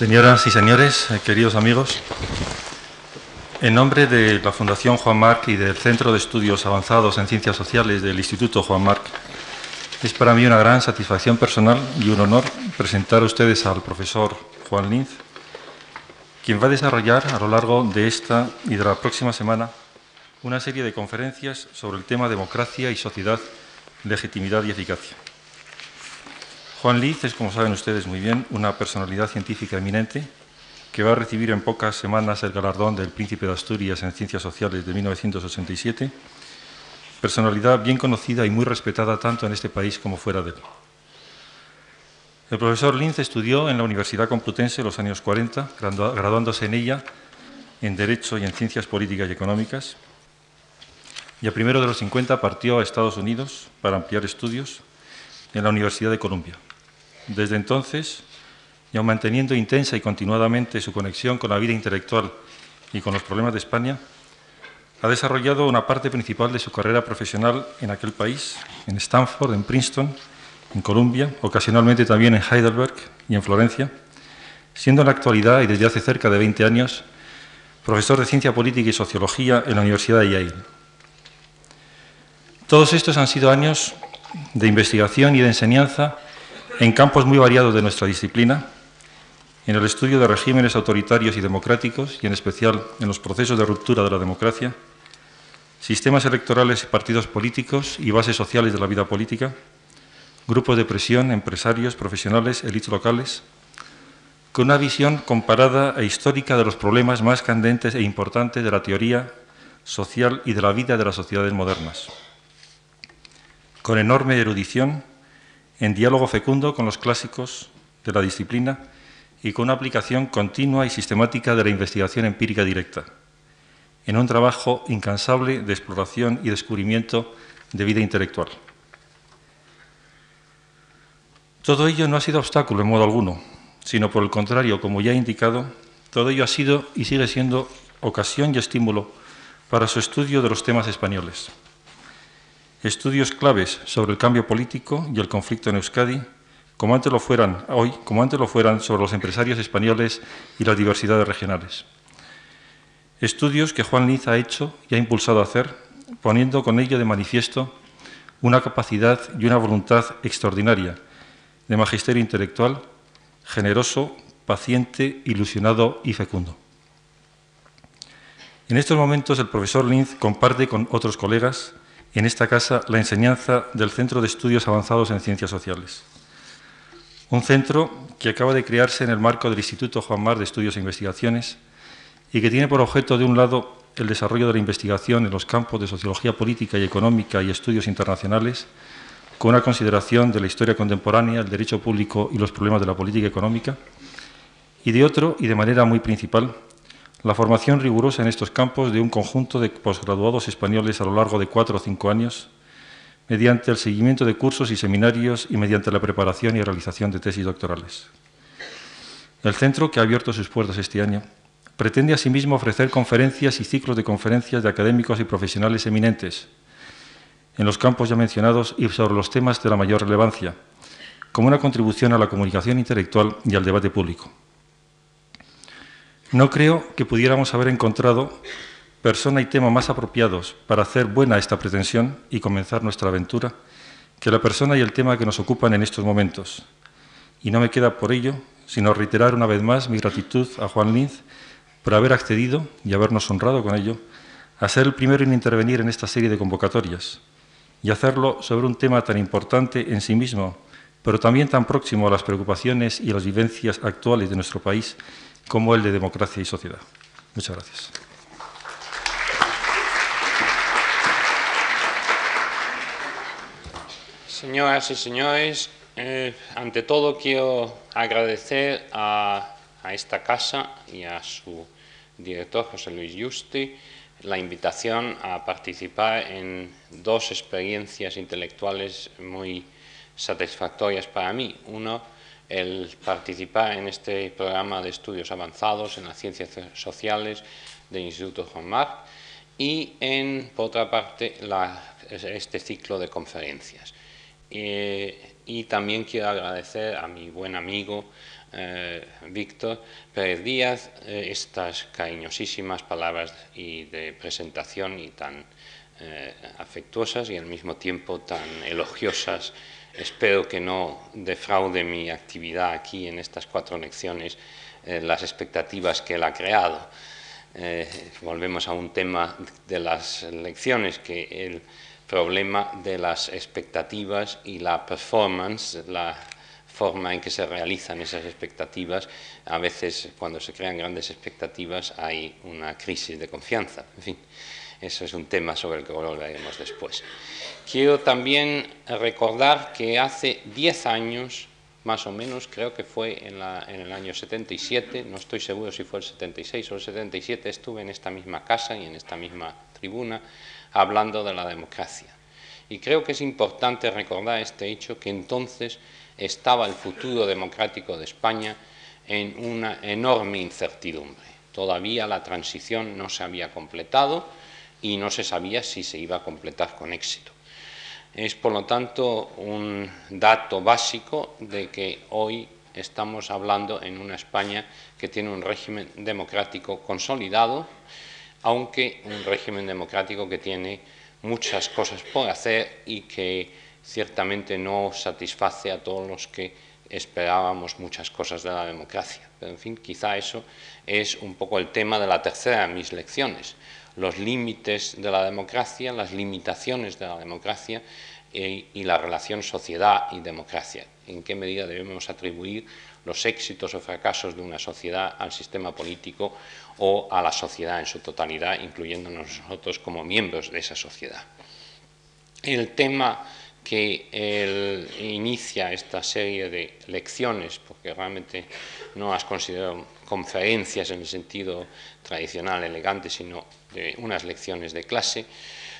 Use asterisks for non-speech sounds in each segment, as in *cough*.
Señoras y señores, eh, queridos amigos, en nombre de la Fundación Juan Marc y del Centro de Estudios Avanzados en Ciencias Sociales del Instituto Juan Marc, es para mí una gran satisfacción personal y un honor presentar a ustedes al profesor Juan Linz, quien va a desarrollar a lo largo de esta y de la próxima semana una serie de conferencias sobre el tema democracia y sociedad, legitimidad y eficacia. Juan Linz es, como saben ustedes muy bien, una personalidad científica eminente que va a recibir en pocas semanas el galardón del Príncipe de Asturias en Ciencias Sociales de 1987 personalidad bien conocida y muy respetada tanto en este país como fuera de él. El profesor Linz estudió en la Universidad Complutense en los años 40, graduándose en ella en Derecho y en Ciencias Políticas y Económicas, y a primero de los 50 partió a Estados Unidos para ampliar estudios en la Universidad de Columbia. Desde entonces, y aun manteniendo intensa y continuadamente su conexión con la vida intelectual y con los problemas de España, ha desarrollado una parte principal de su carrera profesional en aquel país, en Stanford, en Princeton, en Columbia, ocasionalmente también en Heidelberg y en Florencia, siendo en la actualidad y desde hace cerca de 20 años profesor de Ciencia Política y Sociología en la Universidad de Yale. Todos estos han sido años de investigación y de enseñanza en campos muy variados de nuestra disciplina, en el estudio de regímenes autoritarios y democráticos, y en especial en los procesos de ruptura de la democracia, sistemas electorales y partidos políticos y bases sociales de la vida política, grupos de presión, empresarios, profesionales, élites locales, con una visión comparada e histórica de los problemas más candentes e importantes de la teoría social y de la vida de las sociedades modernas, con enorme erudición, en diálogo fecundo con los clásicos de la disciplina y con una aplicación continua y sistemática de la investigación empírica directa en un trabajo incansable de exploración y descubrimiento de vida intelectual. Todo ello no ha sido obstáculo en modo alguno, sino por el contrario, como ya he indicado, todo ello ha sido y sigue siendo ocasión y estímulo para su estudio de los temas españoles. Estudios claves sobre el cambio político y el conflicto en Euskadi, como antes lo fueran hoy, como antes lo fueran sobre los empresarios españoles y las diversidades regionales. Estudios que Juan Liz ha hecho y ha impulsado a hacer, poniendo con ello de manifiesto una capacidad y una voluntad extraordinaria de magisterio intelectual, generoso, paciente, ilusionado y fecundo. En estos momentos el profesor Linz comparte con otros colegas en esta casa la enseñanza del Centro de Estudios Avanzados en Ciencias Sociales. Un centro que acaba de crearse en el marco del Instituto Juan Mar de Estudios e Investigaciones, y que tiene por objeto, de un lado, el desarrollo de la investigación en los campos de sociología política y económica y estudios internacionales, con una consideración de la historia contemporánea, el derecho público y los problemas de la política económica, y de otro, y de manera muy principal, la formación rigurosa en estos campos de un conjunto de posgraduados españoles a lo largo de cuatro o cinco años, mediante el seguimiento de cursos y seminarios y mediante la preparación y realización de tesis doctorales. El centro, que ha abierto sus puertas este año, pretende asimismo ofrecer conferencias y ciclos de conferencias de académicos y profesionales eminentes en los campos ya mencionados y sobre los temas de la mayor relevancia, como una contribución a la comunicación intelectual y al debate público. No creo que pudiéramos haber encontrado persona y tema más apropiados para hacer buena esta pretensión y comenzar nuestra aventura que la persona y el tema que nos ocupan en estos momentos. Y no me queda por ello sino reiterar una vez más mi gratitud a Juan Linz por haber accedido y habernos honrado con ello a ser el primero en intervenir en esta serie de convocatorias y hacerlo sobre un tema tan importante en sí mismo, pero también tan próximo a las preocupaciones y las vivencias actuales de nuestro país como el de democracia y sociedad. Muchas gracias. Señoras y señores, eh, ante todo quiero agradecer a a esta casa y a su director, José Luis Justi, la invitación a participar en dos experiencias intelectuales muy satisfactorias para mí. Uno, el participar en este programa de estudios avanzados en las ciencias sociales del Instituto Juan Marc y, en, por otra parte, este ciclo de conferencias. Eh, y también quiero agradecer a mi buen amigo eh, Víctor Pérez Díaz eh, estas cariñosísimas palabras y de presentación y tan eh, afectuosas y al mismo tiempo tan elogiosas. Espero que no defraude mi actividad aquí en estas cuatro lecciones las expectativas que él ha creado. volvemos a un tema de las lecciones, que el problema de las expectativas y la performance, la forma en que se realizan esas expectativas, a veces cuando se crean grandes expectativas hay una crisis de confianza. Fin, eso es un tema sobre el que volveremos después. Quiero también recordar que hace 10 años, más o menos, creo que fue en, en, el año 77, no estoy seguro si fue el 76 o el 77, estuve en esta misma casa y en esta misma tribuna hablando de la democracia. Y creo que es importante recordar este hecho que entonces estaba el futuro democrático de España en una enorme incertidumbre. Todavía la transición no se había completado y no se sabía si se iba a completar con éxito. Es, por lo tanto, un dato básico de que hoy estamos hablando en una España que tiene un régimen democrático consolidado, aunque un régimen democrático que tiene muchas cosas por hacer y que ciertamente no satisface a todos los que esperábamos muchas cosas de la democracia. Pero, en fin, quizá eso es un poco el tema de la tercera de mis lecciones, los límites de la democracia, las limitaciones de la democracia y, y la relación sociedad y democracia. En qué medida debemos atribuir los éxitos o fracasos de una sociedad al sistema político o a la sociedad en su totalidad, incluyéndonos nosotros como miembros de esa sociedad. El tema que inicia esta serie de lecciones, porque realmente no las considero conferencias en el sentido tradicional, elegante, sino de unas lecciones de clase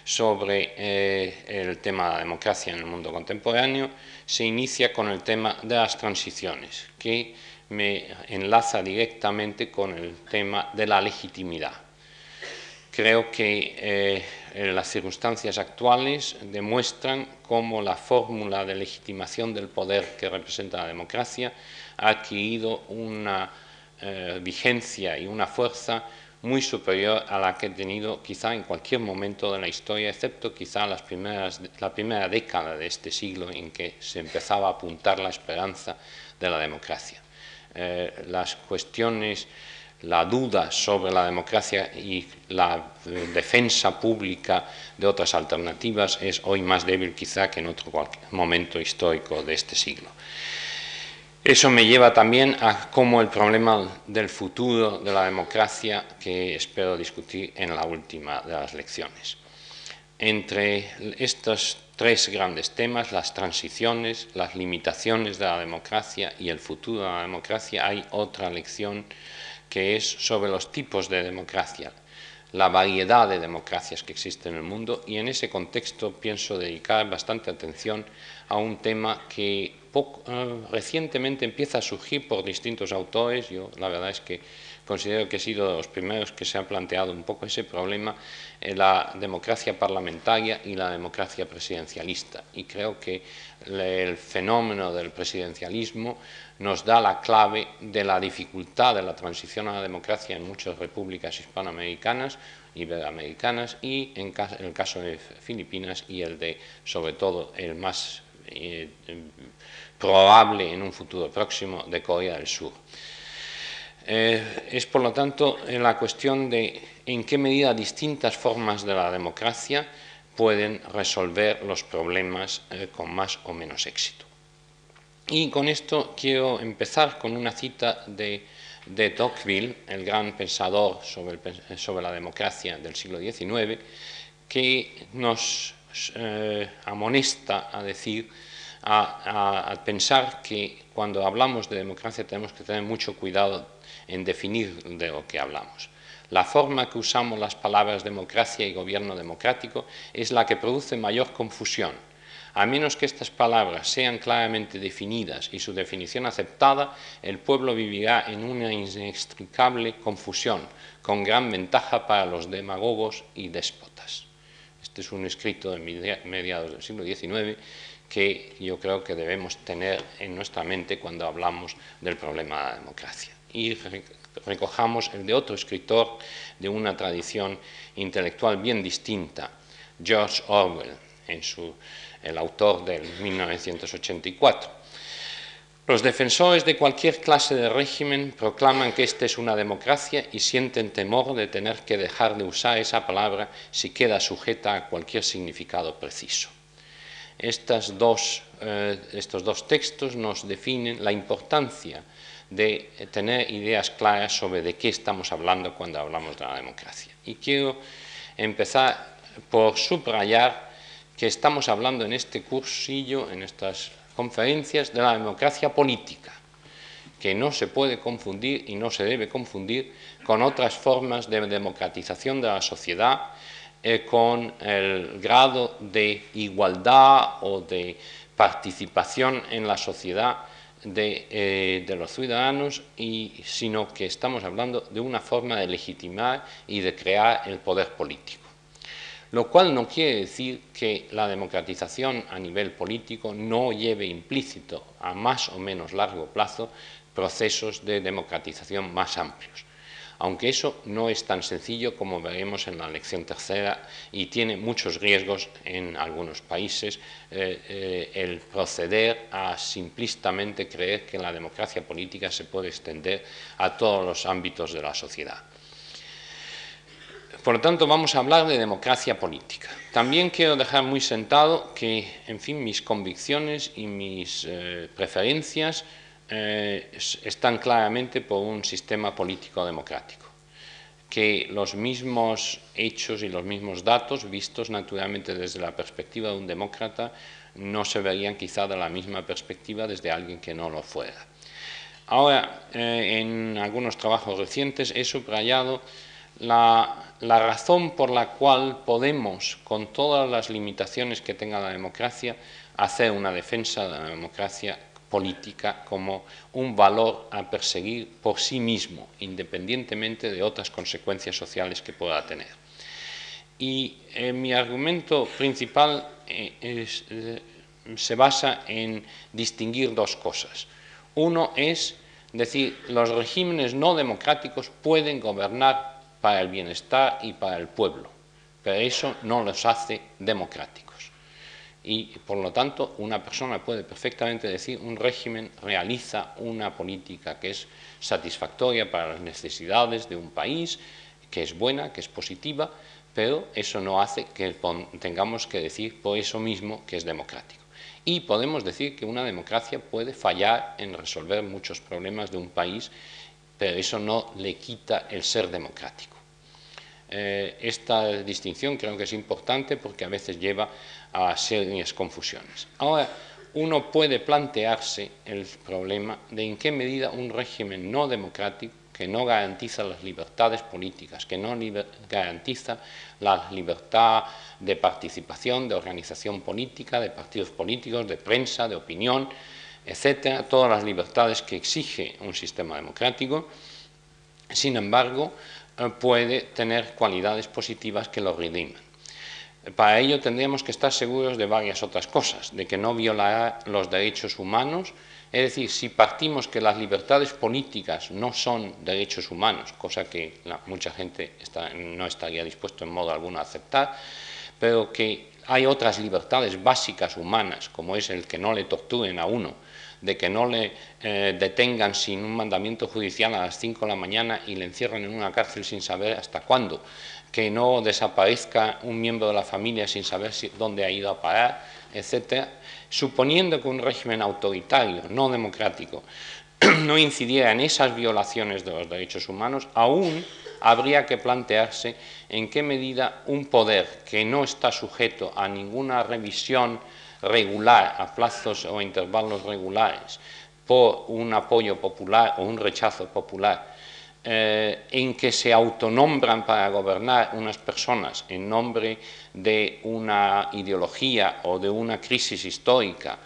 sobre eh, el tema de la democracia en el mundo contemporáneo, se inicia con el tema de las transiciones, que me enlaza directamente con el tema de la legitimidad. Creo que eh, las circunstancias actuales demuestran cómo la fórmula de legitimación del poder que representa la democracia ha adquirido una eh, vigencia y una fuerza muy superior a la que ha tenido quizá en cualquier momento de la historia, excepto quizá las primeras, la primera década de este siglo en que se empezaba a apuntar la esperanza de la democracia. Eh, las cuestiones, la duda sobre la democracia y la defensa pública de otras alternativas es hoy más débil quizá que en otro momento histórico de este siglo. Eso me lleva también a cómo el problema del futuro de la democracia que espero discutir en la última de las lecciones. Entre estos tres grandes temas, las transiciones, las limitaciones de la democracia y el futuro de la democracia, hay otra lección que es sobre los tipos de democracia, la variedad de democracias que existen en el mundo y en ese contexto pienso dedicar bastante atención a un tema que eh, recientemente empieza a surgir por distintos autores. Yo la verdad es que considero que he sido de los primeros que se ha planteado un poco ese problema, en la democracia parlamentaria y la democracia presidencialista. Y creo que el fenómeno del presidencialismo nos da la clave de la dificultad de la transición a la democracia en muchas repúblicas hispanoamericanas, iberoamericanas y en el caso de Filipinas y el de, sobre todo, el más eh, probable en un futuro próximo de Corea del Sur. Eh, es, por lo tanto, la cuestión de en qué medida distintas formas de la democracia pueden resolver los problemas eh, con más o menos éxito. Y con esto quiero empezar con una cita de, de Tocqueville, el gran pensador sobre, sobre, la democracia del siglo XIX, que nos eh, amonesta a decir, a, a, pensar que cuando hablamos de democracia tenemos que tener mucho cuidado en definir de lo que hablamos. La forma que usamos las palabras democracia y gobierno democrático es la que produce mayor confusión a menos que estas palabras sean claramente definidas y su definición aceptada, el pueblo vivirá en una inextricable confusión, con gran ventaja para los demagogos y déspotas. Este es un escrito de mediados del siglo XIX que yo creo que debemos tener en nuestra mente cuando hablamos del problema de la democracia. Y recojamos el de otro escritor de una tradición intelectual bien distinta, George Orwell, en su, el autor del 1984. Los defensores de cualquier clase de régimen proclaman que esta es una democracia y sienten temor de tener que dejar de usar esa palabra si queda sujeta a cualquier significado preciso. eh, estos dos textos nos definen la importancia de tener ideas claras sobre de qué estamos hablando cuando hablamos de la democracia. Y quiero empezar por subrayar que estamos hablando en este cursillo, en estas conferencias, de la democracia política, que no se puede confundir y no se debe confundir con otras formas de democratización de la sociedad, eh, con el grado de igualdad o de participación en la sociedad de, eh, de, los ciudadanos, y, sino que estamos hablando de una forma de legitimar y de crear el poder político. Lo cual no quiere decir que la democratización a nivel político no lleve implícito a más o menos largo plazo procesos de democratización más amplios aunque eso no es tan sencillo como veremos en la lección tercera y tiene muchos riesgos en algunos países eh, eh, el proceder a simplistamente creer que la democracia política se puede extender a todos los ámbitos de la sociedad. Por lo tanto, vamos a hablar de democracia política. También quiero dejar muy sentado que, en fin, mis convicciones y mis eh, preferencias eh, están claramente por un sistema político democrático, que los mismos hechos y los mismos datos, vistos naturalmente desde la perspectiva de un demócrata, no se verían quizá de la misma perspectiva desde alguien que no lo fuera. Ahora, eh, en algunos trabajos recientes he subrayado la, la, razón por la cual podemos, con todas las limitaciones que tenga la democracia, hacer una defensa de la democracia política como un valor a perseguir por sí mismo, independientemente de otras consecuencias sociales que pueda tener. Y eh, mi argumento principal eh, eh, se basa en distinguir dos cosas. Uno es decir, los regímenes no democráticos pueden gobernar para el bienestar y para el pueblo, pero eso no los hace democráticos y por lo tanto una persona puede perfectamente decir un régimen realiza una política que es satisfactoria para las necesidades de un país, que es buena, que es positiva, pero eso no hace que tengamos que decir por eso mismo que es democrático. Y podemos decir que una democracia puede fallar en resolver muchos problemas de un país, pero eso no le quita el ser democrático. Eh, esta distinción creo que es importante porque a veces lleva a serias confusiones. Ahora, uno puede plantearse el problema de en qué medida un régimen no democrático que no garantiza las libertades políticas, que no garantiza la libertad de participación, de organización política, de partidos políticos, de prensa, de opinión, etcétera, todas las libertades que exige un sistema democrático, sin embargo, eh, puede tener cualidades positivas que lo rediman. Para ello tendríamos que estar seguros de varias otras cosas, de que no violará los derechos humanos, es decir, si partimos que las libertades políticas no son derechos humanos, cosa que mucha gente no estaría dispuesto en modo alguno a aceptar, pero que hay otras libertades básicas humanas, como es el que no le torturen a uno, de que no le eh, detengan sin un mandamiento judicial a las 5 de la mañana y le encierren en una cárcel sin saber hasta cuándo, que no desaparezca un miembro de la familia sin saber dónde ha ido a parar, etcétera, suponiendo que un régimen autoritario, no democrático, *clears throat* no incidiera en esas violaciones de los derechos humanos, aún habría que plantearse en qué medida un poder que no está sujeto a ninguna revisión regular, a plazos o intervalos regulares, por un apoyo popular o un rechazo popular, eh, en que se autonombran para gobernar unas personas en nombre de una ideología o de una crisis histórica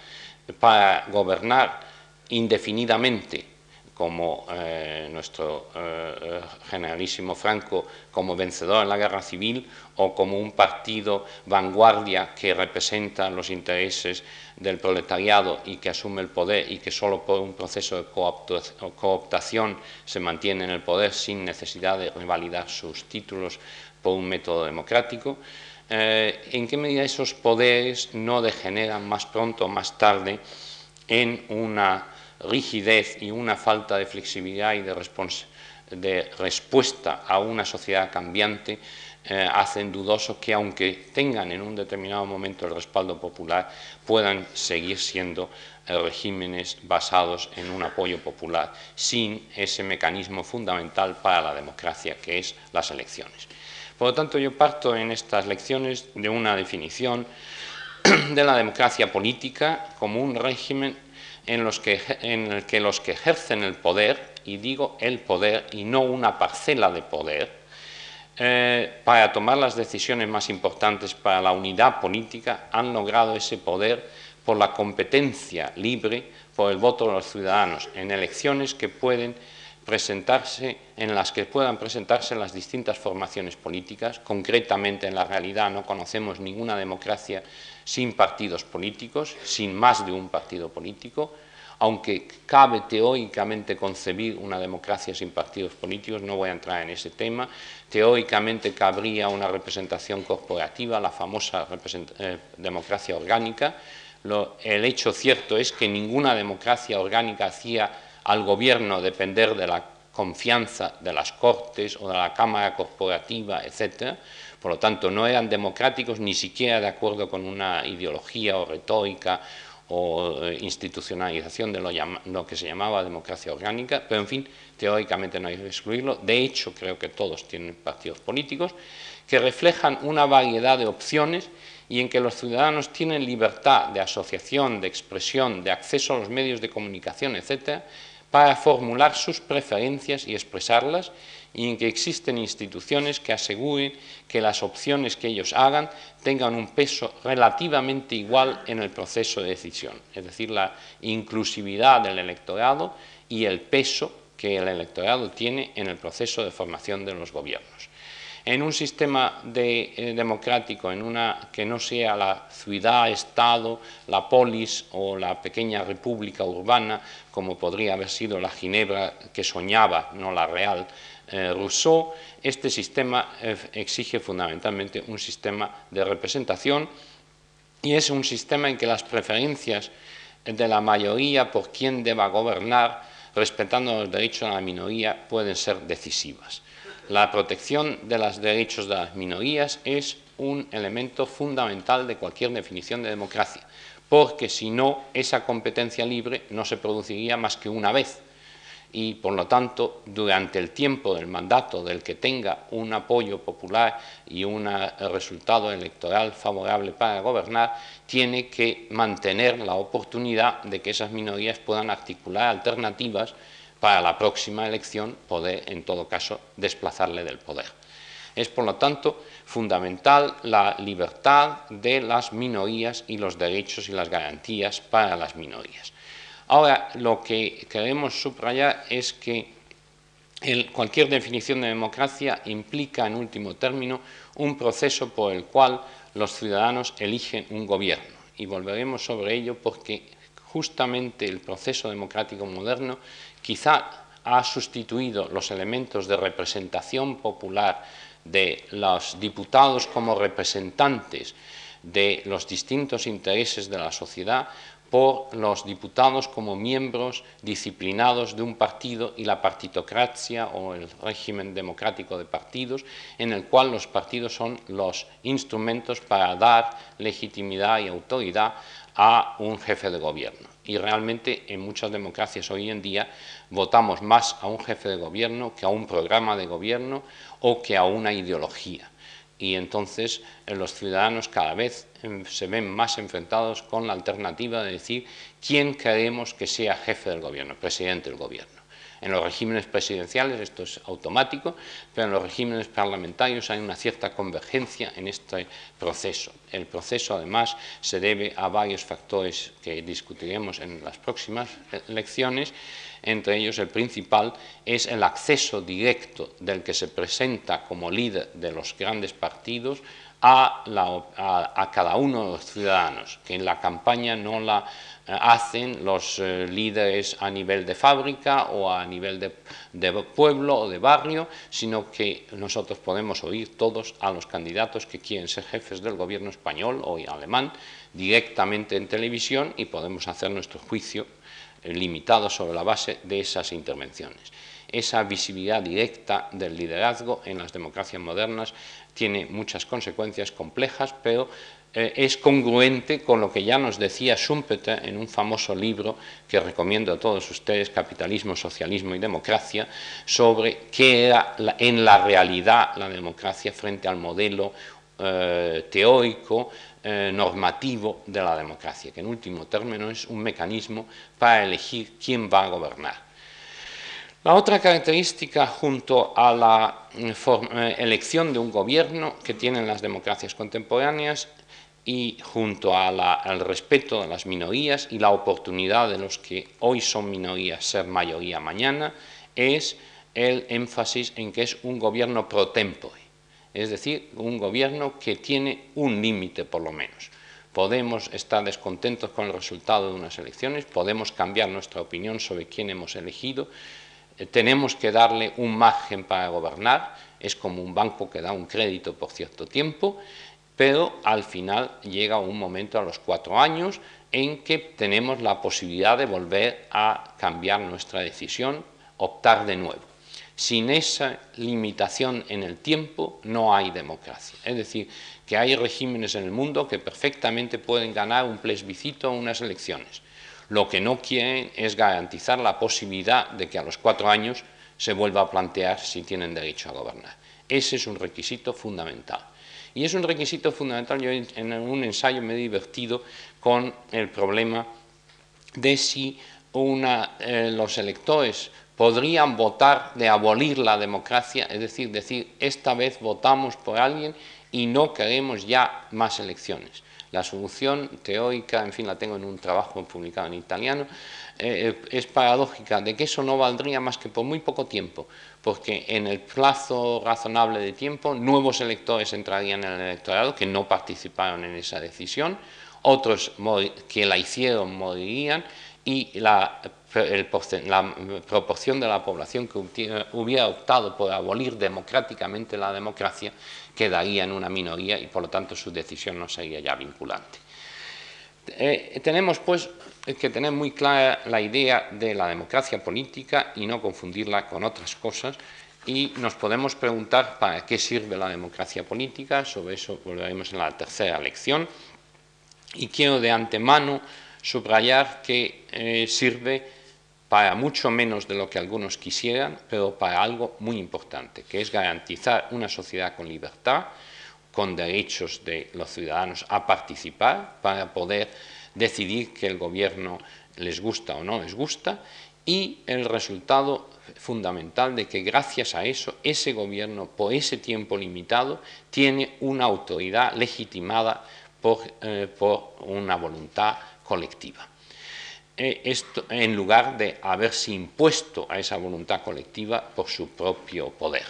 para gobernar indefinidamente como eh, nuestro eh, generalísimo Franco como vencedor en la guerra civil o como un partido vanguardia que representa los intereses del proletariado y que asume el poder y que solo por un proceso de cooptación se mantiene en el poder sin necesidad de revalidar sus títulos por un método democrático. Eh, ¿En qué medida esos poderes no degeneran más pronto o más tarde en una rigidez y una falta de flexibilidad y de, respuesta a una sociedad cambiante eh, hacen dudoso que aunque tengan en un determinado momento el respaldo popular, puedan seguir siendo eh, regímenes basados en un apoyo popular sin ese mecanismo fundamental para la democracia que es las elecciones. Por lo tanto, yo parto en estas lecciones de una definición *clears throat* de la democracia política como un régimen en, los que, en el que los que ejercen el poder, y digo el poder y no una parcela de poder, eh, para tomar las decisiones más importantes para la unidad política, han logrado ese poder por la competencia libre, por el voto de los ciudadanos, en elecciones que pueden presentarse, en las que puedan presentarse las distintas formaciones políticas. Concretamente, en la realidad no conocemos ninguna democracia sin partidos políticos, sin más de un partido político, aunque cabe teóricamente concebir una democracia sin partidos políticos, no voy a entrar en ese tema, teóricamente cabría una representación corporativa, la famosa eh, democracia orgánica, el hecho cierto es que ninguna democracia orgánica hacía al gobierno depender de la confianza de las cortes o de la Cámara Corporativa, etcétera, por lo tanto, no eran democráticos ni siquiera de acuerdo con una ideología o retórica o eh, institucionalización de lo, que se llamaba democracia orgánica, pero en fin, teóricamente no hay que excluirlo. De hecho, creo que todos tienen partidos políticos que reflejan una variedad de opciones y en que los ciudadanos tienen libertad de asociación, de expresión, de acceso a los medios de comunicación, etcétera, para formular sus preferencias y expresarlas y en que existen instituciones que aseguren que las opciones que ellos hagan tengan un peso relativamente igual en el proceso de decisión, es decir, la inclusividad del electorado y el peso que el electorado tiene en el proceso de formación de los gobiernos. En un sistema eh, democrático, en una que no sea la ciudad, estado, la polis o la pequeña república urbana, como podría haber sido la Ginebra que soñaba, no la real, eh, Rousseau, este sistema eh, exige fundamentalmente un sistema de representación y es un sistema en que las preferencias de la mayoría por quien deba gobernar, respetando los derechos de la minoría, pueden ser decisivas. La protección de los derechos de las minorías es un elemento fundamental de cualquier definición de democracia, porque si no, esa competencia libre no se produciría más que una vez y por lo tanto durante el tiempo del mandato del que tenga un apoyo popular y un resultado electoral favorable para gobernar, tiene que mantener la oportunidad de que esas minorías puedan articular alternativas para la próxima elección poder en todo caso desplazarle del poder. Es por lo tanto fundamental la libertad de las minorías y los derechos y las garantías para las minorías. Ahora, lo que queremos subrayar es que cualquier definición de democracia implica, en último término, un proceso por el cual los ciudadanos eligen un gobierno. Y volveremos sobre ello porque justamente el proceso democrático moderno quizá ha sustituido los elementos de representación popular de los diputados como representantes de los distintos intereses de la sociedad por los diputados como miembros disciplinados de un partido y la partitocracia o el régimen democrático de partidos, en el cual los partidos son los instrumentos para dar legitimidad y autoridad a un jefe de gobierno. Y realmente en muchas democracias hoy en día votamos más a un jefe de gobierno que a un programa de gobierno o que a una ideología y entonces eh, los ciudadanos cada vez em, se ven más enfrentados con la alternativa de decir quién queremos que sea jefe del gobierno, presidente del gobierno. En los regímenes presidenciales esto es automático, pero en los regímenes parlamentarios hay una cierta convergencia en este proceso. El proceso, además, se debe a varios factores que discutiremos en las próximas lecciones. Entre ellos, el principal es el acceso directo del que se presenta como líder de los grandes partidos a, cada uno de los ciudadanos, que en la campaña no la eh, hacen los eh, líderes a nivel de fábrica o a nivel de, pueblo o de barrio, sino que nosotros podemos oír todos a los candidatos que quieren ser jefes del gobierno español o alemán directamente en televisión y podemos hacer nuestro juicio limitado sobre la base de esas intervenciones. Esa visibilidad directa del liderazgo en las democracias modernas tiene muchas consecuencias complejas, pero eh, es congruente con lo que ya nos decía Schumpeter en un famoso libro que recomiendo a todos ustedes, Capitalismo, Socialismo y Democracia, sobre qué era en la realidad la democracia frente al modelo eh, teórico, eh, normativo de la democracia, que en último término es un mecanismo para elegir quién va a gobernar. La otra característica junto a la mm, eh, elección de un gobierno que tienen las democracias contemporáneas y junto al respeto de las minorías y la oportunidad de los que hoy son minorías ser mayoría mañana es el énfasis en que es un gobierno pro tempore, es decir, un gobierno que tiene un límite por lo menos. Podemos estar descontentos con el resultado de unas elecciones, podemos cambiar nuestra opinión sobre quién hemos elegido, eh, tenemos que darle un margen para gobernar, es como un banco que da un crédito por cierto tiempo, pero al final llega un momento a los cuatro años en que tenemos la posibilidad de volver a cambiar nuestra decisión, optar de nuevo. Sin esa limitación en el tiempo no hay democracia. Es decir, que hay regímenes en el mundo que perfectamente pueden ganar un plebiscito o unas elecciones lo que no quieren es garantizar la posibilidad de que a los cuatro años se vuelva a plantear si tienen derecho a gobernar. Ese es un requisito fundamental. Y es un requisito fundamental, yo en un ensayo me he divertido con el problema de si eh, los electores podrían votar de abolir la democracia, es decir, decir, esta vez votamos por alguien y no queremos ya más elecciones. La solución teórica, en fin, la tengo en un trabajo publicado en italiano, eh, eh, es paradójica, de que eso no valdría más que por muy poco tiempo, porque en el plazo razonable de tiempo nuevos electores entrarían en el electorado que no participaron en esa decisión, otros que la hicieron morirían y la, la, proporción de la población que hubiera optado por abolir democráticamente la democracia quedaría en una minoría y por lo tanto su decisión no sería ya vinculante. Eh, tenemos pues que tener muy clara la idea de la democracia política y no confundirla con otras cosas. Y nos podemos preguntar para qué sirve la democracia política, sobre eso volveremos en la tercera lección. Y quiero de antemano subrayar que eh, sirve para mucho menos de lo que algunos quisieran, pero para algo muy importante, que es garantizar una sociedad con libertad, con derechos de los ciudadanos a participar para poder decidir que el gobierno les gusta o no les gusta y el resultado fundamental de que gracias a eso ese gobierno por ese tiempo limitado tiene una autoridad legitimada por, eh, una voluntad colectiva. Eh, en lugar de haberse impuesto a esa voluntad colectiva por su propio poder.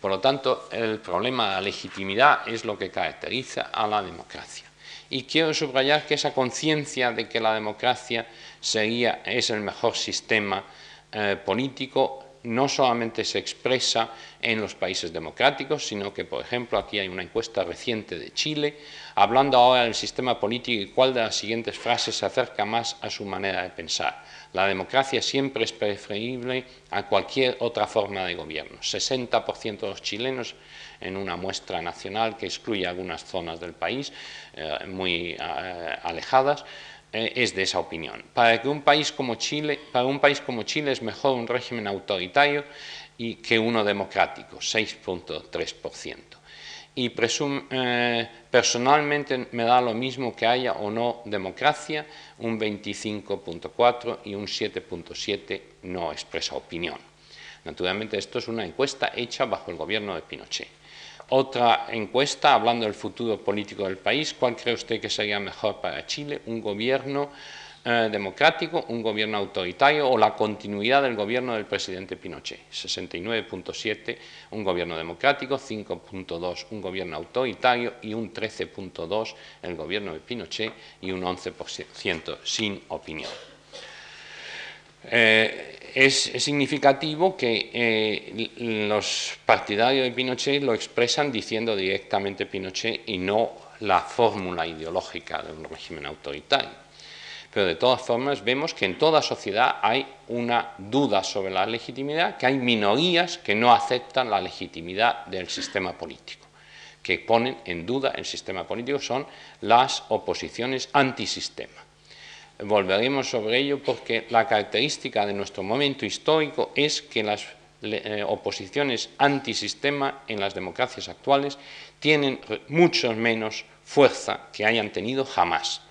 Por lo tanto, el problema de la legitimidad es lo que caracteriza a la democracia. Y quiero subrayar que esa conciencia de que la democracia sería, es el mejor sistema eh, político no solamente se expresa en los países democráticos, sino que, por ejemplo, aquí hay una encuesta reciente de Chile, hablando ahora del sistema político y cuál de las siguientes frases se acerca más a su manera de pensar. La democracia siempre es preferible a cualquier otra forma de gobierno. 60% de los chilenos, en una muestra nacional que excluye algunas zonas del país eh, muy eh, alejadas, eh, es de esa opinión. Para que un país como Chile, para un país como Chile es mejor un régimen autoritario y que uno democrático, 6.3%. y eh, personalmente me da lo mismo que haya o no democracia, un 25.4 y un 7.7 no expresa opinión. Naturalmente esto es una encuesta hecha bajo el gobierno de Pinochet. Otra encuesta, hablando del futuro político del país, ¿cuál cree usted que sería mejor para Chile? ¿Un gobierno eh, democrático, un gobierno autoritario o la continuidad del gobierno del presidente Pinochet? 69.7, un gobierno democrático, 5.2, un gobierno autoritario y un 13.2, el gobierno de Pinochet y un 11% sin opinión. Eh, es, significativo que eh, los partidarios de Pinochet lo expresan diciendo directamente Pinochet y no la fórmula ideológica de un régimen autoritario. Pero de todas formas vemos que en toda sociedad hay una duda sobre la legitimidad, que hay minorías que no aceptan la legitimidad del sistema político, que ponen en duda el sistema político, son las oposiciones antisistema volveremos sobre ello porque la característica de nuestro momento histórico es que las eh, oposiciones antisistema en las democracias actuales tienen mucho menos fuerza que hayan tenido jamás.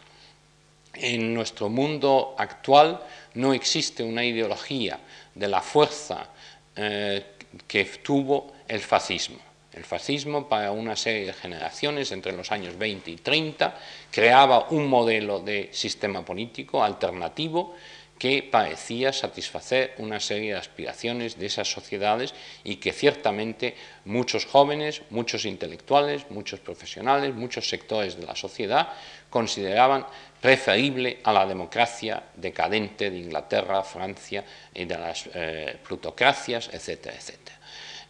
En nuestro mundo actual no existe una ideología de la fuerza eh, que tuvo el fascismo. El fascismo, para una serie de generaciones entre los años 20 y 30, creaba un modelo de sistema político alternativo que parecía satisfacer una serie de aspiraciones de esas sociedades y que ciertamente muchos jóvenes, muchos intelectuales, muchos profesionales, muchos sectores de la sociedad consideraban preferible a la democracia decadente de Inglaterra, Francia y de las eh, plutocracias, etcétera, etcétera.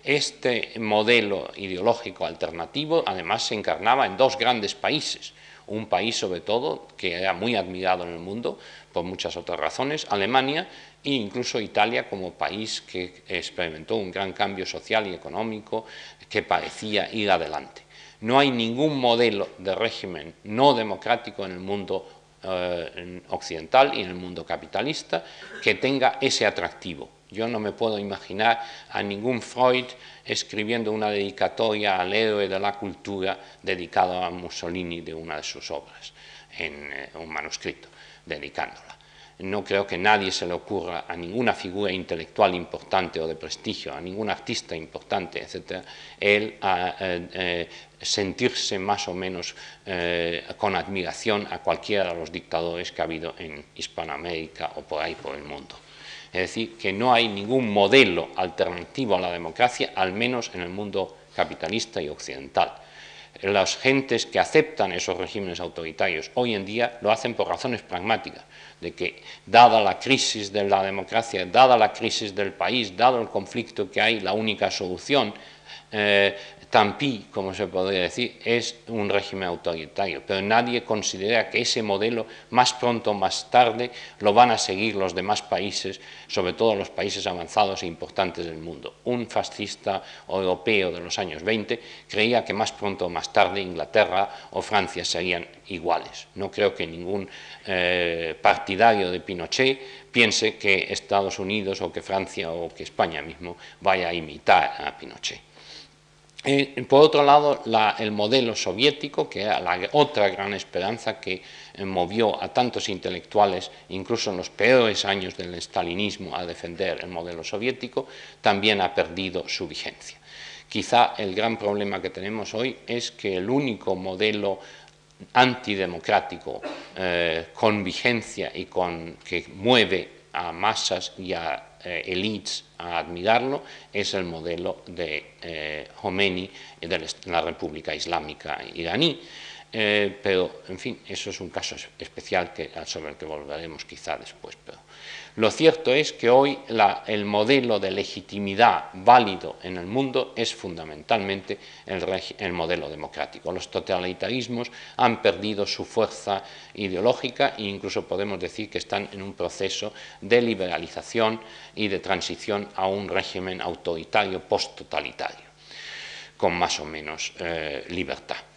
Este modelo ideológico alternativo además se encarnaba en dos grandes países, un país sobre todo que era muy admirado en el mundo por muchas otras razones, Alemania e incluso Italia como país que experimentó un gran cambio social y económico que parecía ir adelante. No hay ningún modelo de régimen no democrático en el mundo eh, occidental y en el mundo capitalista que tenga ese atractivo yo no me puedo imaginar a ningún Freud escribiendo una dedicatoria al héroe de la cultura dedicado a Mussolini de una de sus obras, en eh, un manuscrito, dedicándola. No creo que nadie se le ocurra a ninguna figura intelectual importante o de prestigio, a ningún artista importante, etc., el eh, eh, sentirse más o menos con admiración a cualquiera de los dictadores que ha habido en Hispanoamérica o por ahí por el mundo. Es decir, que no hay ningún modelo alternativo a la democracia, al menos en el mundo capitalista y occidental. Las gentes que aceptan esos regímenes autoritarios hoy en día lo hacen por razones pragmáticas, de que dada la crisis de la democracia, dada la crisis del país, dado el conflicto que hay, la única solución eh, Tampi, como se podría decir, es un régimen autoritario, pero nadie considera que ese modelo más pronto o más tarde lo van a seguir los demás países, sobre todo los países avanzados e importantes del mundo. Un fascista europeo de los años 20 creía que más pronto o más tarde Inglaterra o Francia serían iguales. No creo que ningún eh, partidario de Pinochet piense que Estados Unidos o que Francia o que España mismo vaya a imitar a Pinochet. Eh, por otro lado, el modelo soviético, que era la otra gran esperanza que eh, movió a tantos intelectuales, incluso en los peores años del stalinismo, a defender el modelo soviético, también ha perdido su vigencia. Quizá el gran problema que tenemos hoy es que el único modelo antidemocrático eh, con vigencia y con, que mueve a masas y a eh, elites a admirarlo es el modelo de eh, Khomeini de la República Islámica iraní. Eh, pero, en fin, eso es un caso especial que, sobre el que volveremos quizá después. Pero lo cierto es que hoy el modelo de legitimidad válido en el mundo es fundamentalmente el, modelo democrático. Los totalitarismos han perdido su fuerza ideológica e incluso podemos decir que están en un proceso de liberalización y de transición a un régimen autoritario post-totalitario, con más o menos eh, libertad.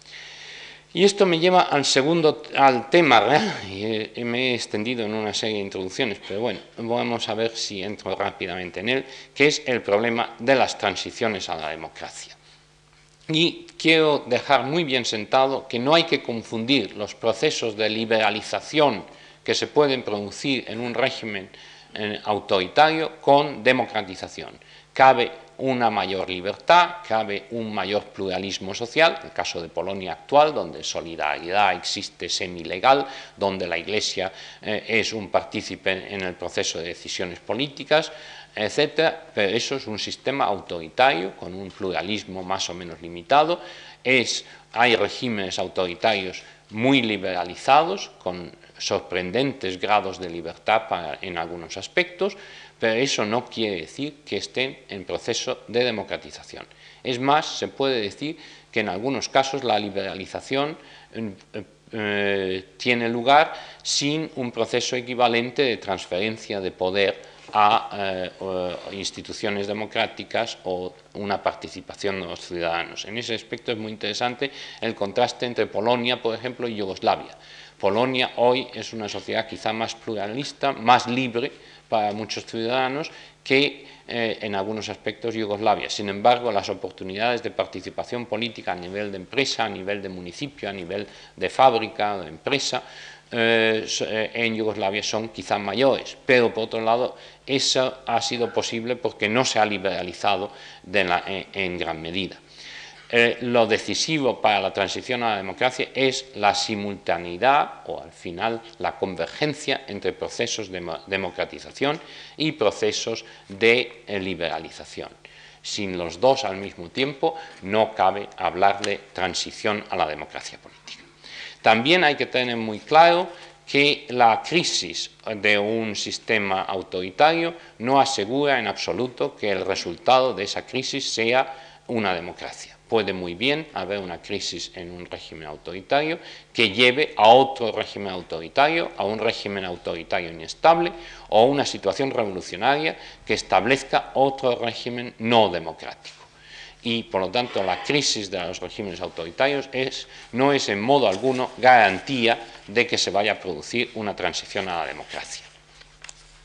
Y esto me lleva al segundo, al tema y me he extendido en una serie de introducciones, pero bueno, vamos a ver si entro rápidamente en él, que es el problema de las transiciones a la democracia. Y quiero dejar muy bien sentado que no hay que confundir los procesos de liberalización que se pueden producir en un régimen eh, autoritario con democratización. Cabe una mayor libertad, cabe un mayor pluralismo social, el caso de Polonia actual, donde solidaridad existe semi-legal, donde la Iglesia eh, es un partícipe en el proceso de decisiones políticas, etcétera, pero eso es un sistema autoritario con un pluralismo más o menos limitado, es, hay regímenes autoritarios muy liberalizados, con sorprendentes grados de libertad en algunos aspectos, pero eso no quiere decir que estén en proceso de democratización. Es más, se puede decir que en algunos casos la liberalización eh, eh, tiene lugar sin un proceso equivalente de transferencia de poder a eh, instituciones democráticas o una participación de los ciudadanos. En ese aspecto es muy interesante el contraste entre Polonia, por ejemplo, y Yugoslavia. Polonia hoy es una sociedad quizá más pluralista, más libre, para muchos ciudadanos que eh, en algunos aspectos Yugoslavia. Sin embargo, las oportunidades de participación política a nivel de empresa, a nivel de municipio, a nivel de fábrica, de empresa, eh, eh, en Yugoslavia son quizá mayores, pero por otro lado eso ha sido posible porque no se ha liberalizado en gran medida. Eh, lo decisivo para la transición a la democracia es la simultaneidad o al final la convergencia entre procesos de democratización y procesos de eh, liberalización. Sin los dos al mismo tiempo no cabe hablar de transición a la democracia política. También hay que tener muy claro que la crisis de un sistema autoritario no asegura en absoluto que el resultado de esa crisis sea una democracia. Puede muy bien haber una crisis en un régimen autoritario que lleve a otro régimen autoritario, a un régimen autoritario inestable o a una situación revolucionaria que establezca otro régimen no democrático. Y por lo tanto la crisis de los regímenes autoritarios no es en modo alguno garantía de que se vaya a producir una transición a la democracia.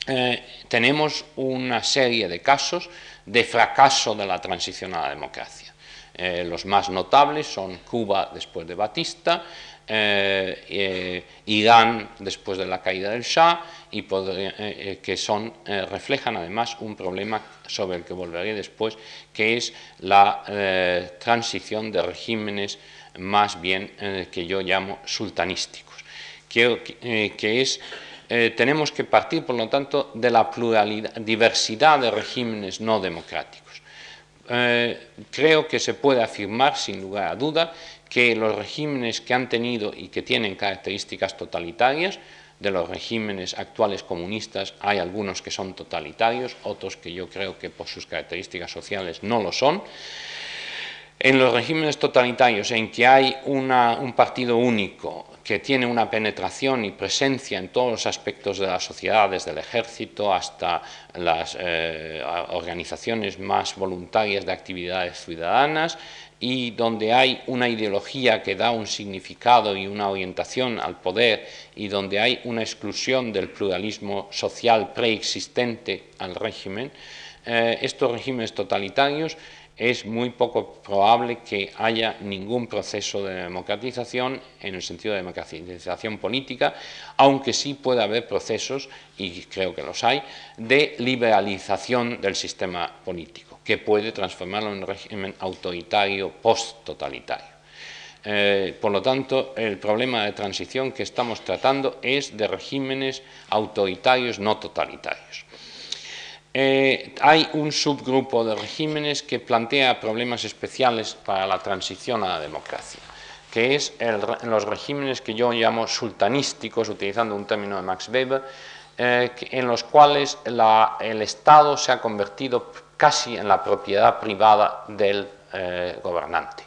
Eh, tenemos una serie de casos de fracaso de la transición a la democracia. Eh, los más notables son Cuba después de Batista, eh, eh, Irán después de la caída del Shah, y que son, reflejan además un problema sobre el que volveré después, que es la transición de regímenes más bien que yo llamo sultanísticos, que, es tenemos que partir, por lo tanto, de la pluralidad, diversidad de regímenes no democráticos. Eh, creo que se puede afirmar, sin lugar a duda, que los regímenes que han tenido y que tienen características totalitarias, de los regímenes actuales comunistas hay algunos que son totalitarios, otros que yo creo que por sus características sociales no lo son. En los regímenes totalitarios en que hay un partido único que tiene una penetración y presencia en todos los aspectos de la sociedad, desde el ejército hasta las eh, organizaciones más voluntarias de actividades ciudadanas, y donde hay una ideología que da un significado y una orientación al poder y donde hay una exclusión del pluralismo social preexistente al régimen, eh, estos regímenes totalitarios es muy poco probable que haya ningún proceso de democratización en el sentido de democratización política, aunque sí puede haber procesos, y creo que los hay, de liberalización del sistema político, que puede transformarlo en un régimen autoritario post-totalitario. Eh, por lo tanto, el problema de transición que estamos tratando es de regímenes autoritarios no totalitarios. Eh, hay un subgrupo de regímenes que plantea problemas especiales para la transición a la democracia, que es los regímenes que yo llamo sultanísticos, utilizando un término de Max Weber, eh, en los cuales el Estado se ha convertido casi en la propiedad privada del eh, gobernante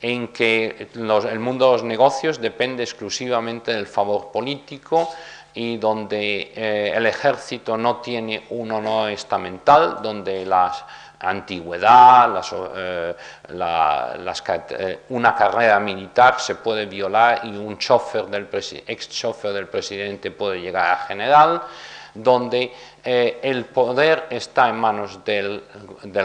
en que el mundo de los negocios depende exclusivamente del favor político, y donde eh, el ejército no tiene un honor estamental, donde la antigüedad, eh, eh, una carrera militar se puede violar y un chofer del ex chofer del presidente puede llegar a general, donde eh, el poder está en manos del,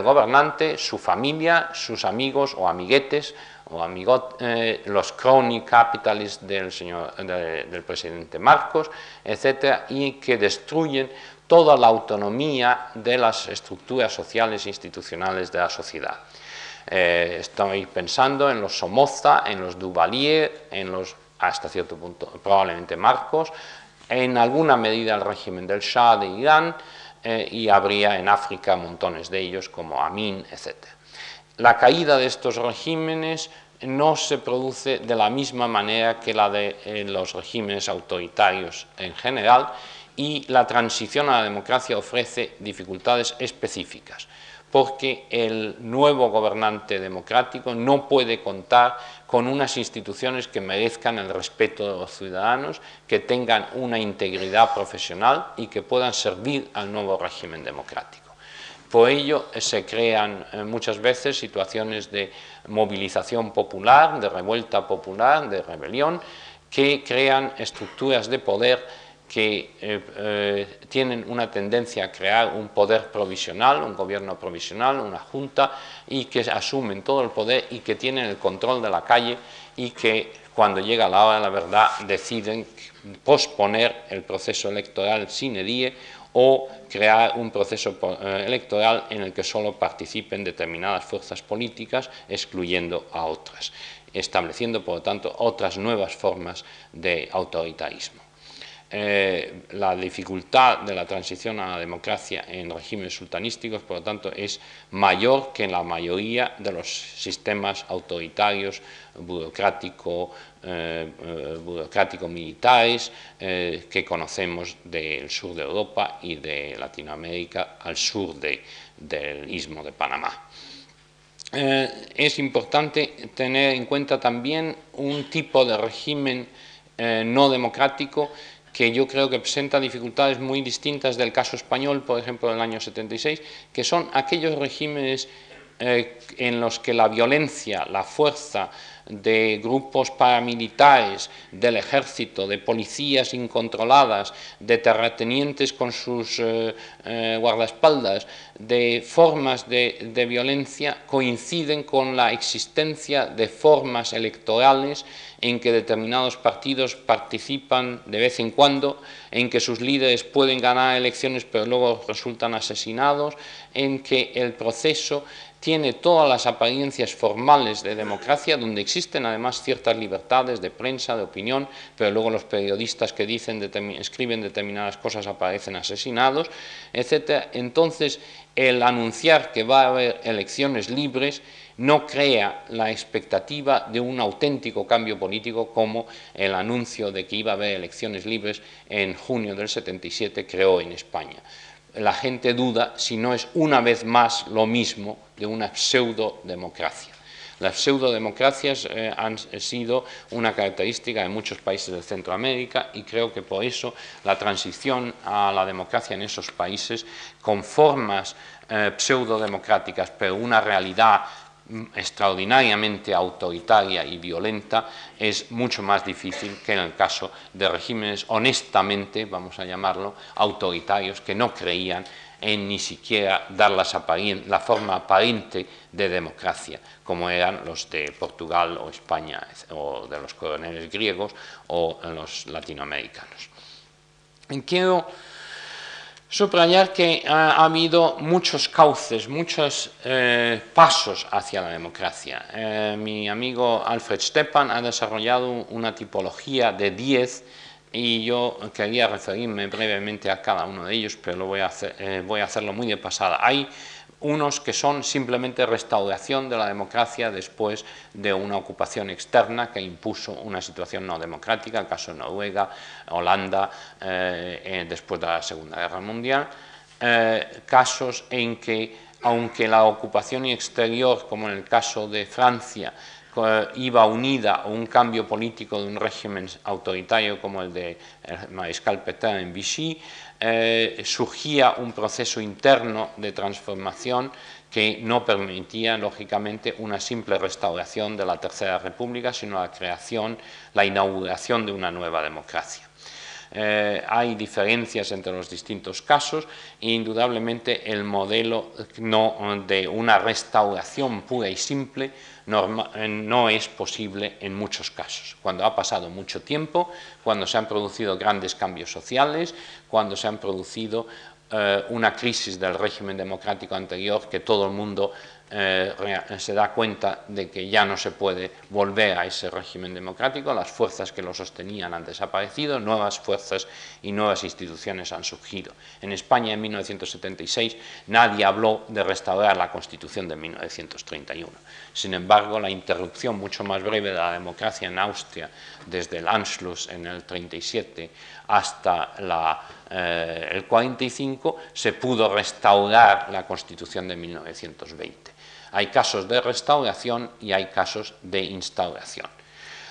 gobernante, su familia, sus amigos o amiguetes, o amigot, eh, los crony capitalists del, señor, del presidente Marcos, etcétera, y que destruyen toda la autonomía de las estructuras sociales e institucionales de la sociedad. Eh, estoy pensando en los Somoza, en los Duvalier, en los, hasta cierto punto, probablemente Marcos, en alguna medida el régimen del Shah de Irán, eh, y habría en África montones de ellos como Amin, etc. La caída de estos regímenes no se produce de la misma manera que la de eh, los regímenes autoritarios en general y la transición a la democracia ofrece dificultades específicas porque el nuevo gobernante democrático no puede contar con unas instituciones que merezcan el respeto de los ciudadanos, que tengan una integridad profesional y que puedan servir al nuevo régimen democrático. Por ello eh, se crean eh, muchas veces situaciones de movilización popular, de revuelta popular, de rebelión, que crean estructuras de poder que eh, eh, tienen una tendencia a crear un poder provisional, un gobierno provisional, una junta, y que asumen todo el poder y que tienen el control de la calle y que cuando llega la hora de la verdad deciden posponer el proceso electoral sin die o crear un proceso eh, electoral en el que solo participen determinadas fuerzas políticas, excluyendo a otras, estableciendo, por lo tanto, otras nuevas formas de autoritarismo. Eh, la dificultad de la transición a la democracia en regímenes sultanísticos, por lo tanto, es mayor que en la mayoría de los sistemas autoritarios, burocrático, eh, eh, militares que conocemos del sur de Europa y de Latinoamérica al sur del istmo de Panamá. es importante tener en cuenta también un tipo de régimen no democrático que yo creo que presenta dificultades muy distintas del caso español, por ejemplo, del año 76, que son aquellos regímenes eh, en los que la violencia, la fuerza de grupos paramilitares, del ejército, de policías incontroladas, de terratenientes con sus eh, eh, guardaespaldas, de formas de, de violencia coinciden con la existencia de formas electorales en que determinados partidos participan de vez en cuando, en que sus líderes pueden ganar elecciones pero luego resultan asesinados, en que el proceso tiene todas las apariencias formales de democracia, donde existen además ciertas libertades de prensa, de opinión, pero luego los periodistas que dicen, escriben determinadas cosas aparecen asesinados, etc. Entonces, el anunciar que va a haber elecciones libres no crea la expectativa de un auténtico cambio político como el anuncio de que iba a haber elecciones libres en junio del 77 creó en España la gente duda si no es una vez más lo mismo de una pseudo-democracia. Las pseudodemocracias eh, han sido una característica de muchos países de Centroamérica y creo que por eso la transición a la democracia en esos países, con formas eh, pseudodemocráticas, pero una realidad extraordinariamente autoritaria y violenta es mucho más difícil que en el caso de regímenes honestamente, vamos a llamarlo, autoritarios que no creían en ni siquiera dar la forma aparente de democracia, como eran los de Portugal o España, o de los coroneles griegos o los latinoamericanos. Quiero subrayar que ha, habido muchos cauces, muchos eh, pasos hacia la democracia. Eh, mi amigo Alfred Stepan ha desarrollado una tipología de 10 y yo quería referirme brevemente a cada uno de ellos, pero lo voy a, hacer, eh, hacerlo muy de pasada. Hay unos que son simplemente restauración de la democracia después de una ocupación externa que impuso una situación no democrática, el caso de Noruega, Holanda, eh, eh, después de la Segunda Guerra Mundial, eh, casos en que, aunque la ocupación exterior, como en el caso de Francia, iba unida a un cambio político de un régimen autoritario como el de Mariscal Pétain en Vichy, eh, surgía un proceso interno de transformación que no permitía, lógicamente, una simple restauración de la Tercera República, sino la creación, la inauguración de una nueva democracia. Eh, hay diferencias entre los distintos casos e indudablemente el modelo no, de una restauración pura y simple eh, no es posible en muchos casos. Cuando ha pasado mucho tiempo, cuando se han producido grandes cambios sociales, cuando se han producido eh, una crisis del régimen democrático anterior que todo el mundo eh, se da cuenta de que ya no se puede volver a ese régimen democrático, las fuerzas que lo sostenían han desaparecido, nuevas fuerzas y nuevas instituciones han surgido. En España en 1976 nadie habló de restaurar la Constitución de 1931. Sin embargo, la interrupción mucho más breve de la democracia en Austria desde el Anschluss en el 37 hasta eh, el 45 se pudo restaurar la Constitución de 1920. Hay casos de restauración y hay casos de instauración.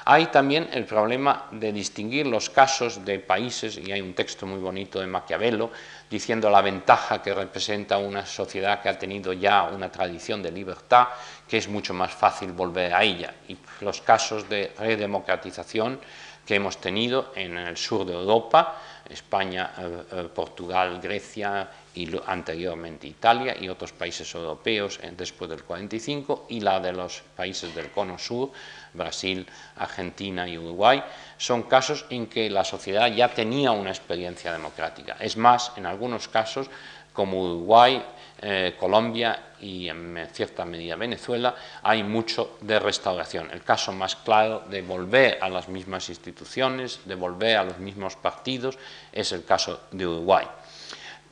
Hay también el problema de distinguir los casos de países, y hay un texto muy bonito de Maquiavelo diciendo la ventaja que representa una sociedad que ha tenido ya una tradición de libertad, que es mucho más fácil volver a ella. Y los casos de redemocratización que hemos tenido en el sur de Europa, España, eh, eh, Portugal, Grecia y anteriormente Italia y otros países europeos después del 45 y la de los países del cono sur, Brasil, Argentina y Uruguay, son casos en que la sociedad ya tenía una experiencia democrática. Es más, en algunos casos, como Uruguay, eh, Colombia y en cierta medida Venezuela, hay mucho de restauración. El caso más claro de volver a las mismas instituciones, de volver a los mismos partidos, es el caso de Uruguay.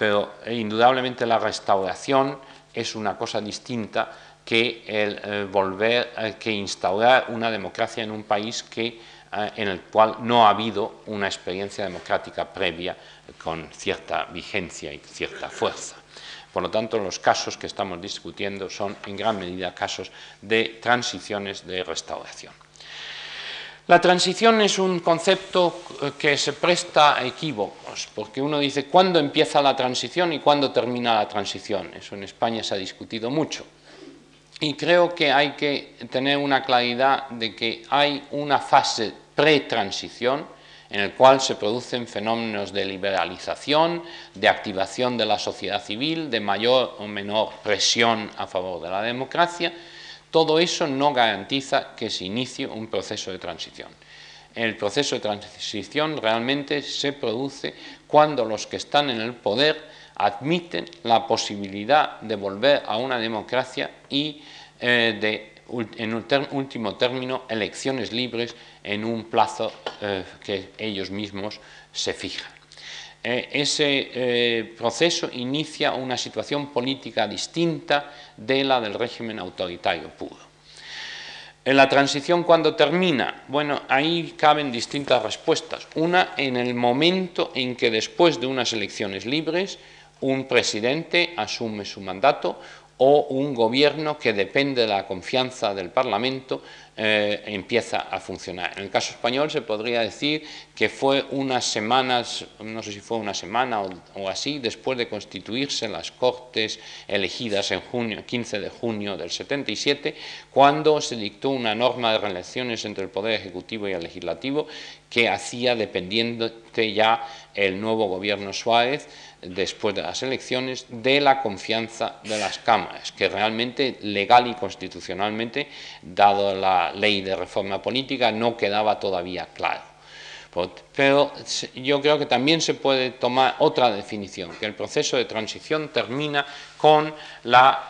Pero eh, indudablemente la restauración es una cosa distinta que eh, volver, que instaurar una democracia en un país que, en el cual no ha habido una experiencia democrática previa con cierta vigencia y cierta fuerza. Por lo tanto, los casos que estamos discutiendo son en gran medida casos de transiciones de restauración. La transición es un concepto eh, que se presta a equívocos, porque uno dice cuándo empieza la transición y cuándo termina la transición. Eso en España se ha discutido mucho. Y creo que hay que tener una claridad de que hay una fase pre-transición, en el cual se producen fenómenos de liberalización, de activación de la sociedad civil, de mayor o menor presión a favor de la democracia, todo eso no garantiza que se inicie un proceso de transición. El proceso de transición realmente se produce cuando los que están en el poder admiten la posibilidad de volver a una democracia y eh, de en último término, elecciones libres en un plazo eh, que ellos mismos se fijan. Eh, ese eh, proceso inicia una situación política distinta de la del régimen autoritario puro. En la transición, cuando termina? Bueno, ahí caben distintas respuestas. Una, en el momento en que después de unas elecciones libres, un presidente asume su mandato, o un gobierno que depende de la confianza del Parlamento eh, empieza a funcionar. En el caso español se podría decir que fue unas semanas, no sé si fue una semana o, así, después de constituirse las Cortes elegidas en junio, 15 de junio del 77, cuando se dictó una norma de relaciones entre el Poder Ejecutivo y el Legislativo que hacía dependiente ya el nuevo gobierno Suárez después de las elecciones de la confianza de las cámaras, que realmente legal y constitucionalmente, dado la ley de reforma política, no quedaba todavía claro. Pero yo creo que también se puede tomar otra definición, que el proceso de transición termina con, eh,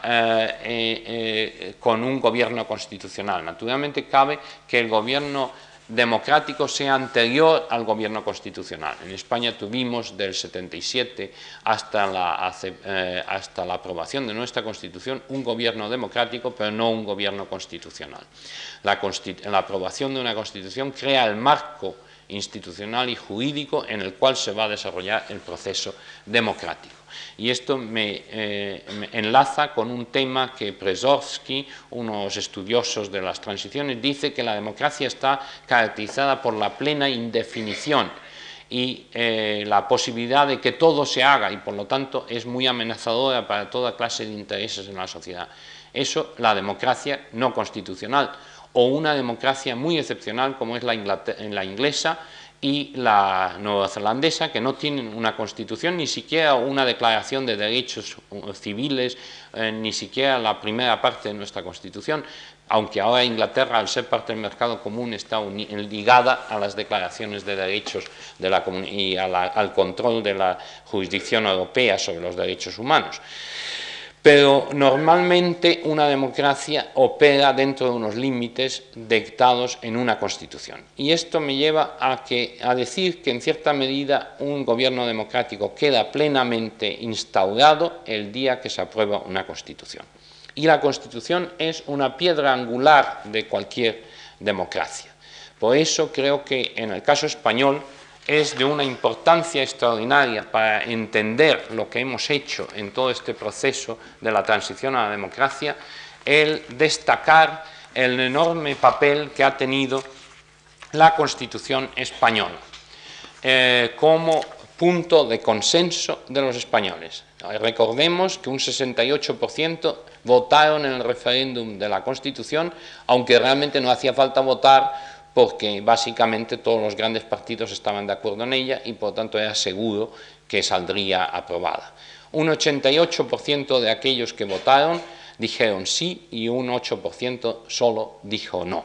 eh, eh, un gobierno constitucional. Naturalmente cabe que el gobierno democrático sea anterior al gobierno constitucional. En España tuvimos del 77 hasta la, eh, hasta la aprobación de nuestra Constitución un gobierno democrático, pero no un gobierno constitucional. La, la aprobación de una Constitución crea el marco institucional y jurídico en el cual se va a desarrollar el proceso democrático. Y esto eh, me, enlaza con un tema que Przewalski, unos estudiosos de las transiciones, dice que la democracia está caracterizada por la plena indefinición y eh, la posibilidad de que todo se haga y por lo tanto es muy amenazadora para toda clase de intereses en la sociedad. Eso, la democracia no constitucional o una democracia muy excepcional como es la inglesa, y la neozelandesa, que no tienen una constitución, ni siquiera una declaración de derechos civiles, eh, ni siquiera la primera parte de nuestra constitución, aunque ahora Inglaterra, al ser parte del mercado común, está ligada a las declaraciones de derechos de la y al control de la jurisdicción europea sobre los derechos humanos. Pero normalmente una democracia opera dentro de unos límites dictados en una constitución. Y esto me lleva a, decir que en cierta medida un gobierno democrático queda plenamente instaurado el día que se aprueba una constitución. Y la constitución es una piedra angular de cualquier democracia. Por eso creo que en el caso español es de una importancia extraordinaria para entender lo que hemos hecho en todo este proceso de la transición a la democracia, el destacar el enorme papel que ha tenido la Constitución española eh, como punto de consenso de los españoles. Recordemos que un 68% votaron en el referéndum de la Constitución, aunque realmente no hacía falta votar porque básicamente todos los grandes partidos estaban de acuerdo en ella y por tanto era seguro que saldría aprobada. Un 88% de aquellos que votaron dijeron sí y un 8% solo dijo no.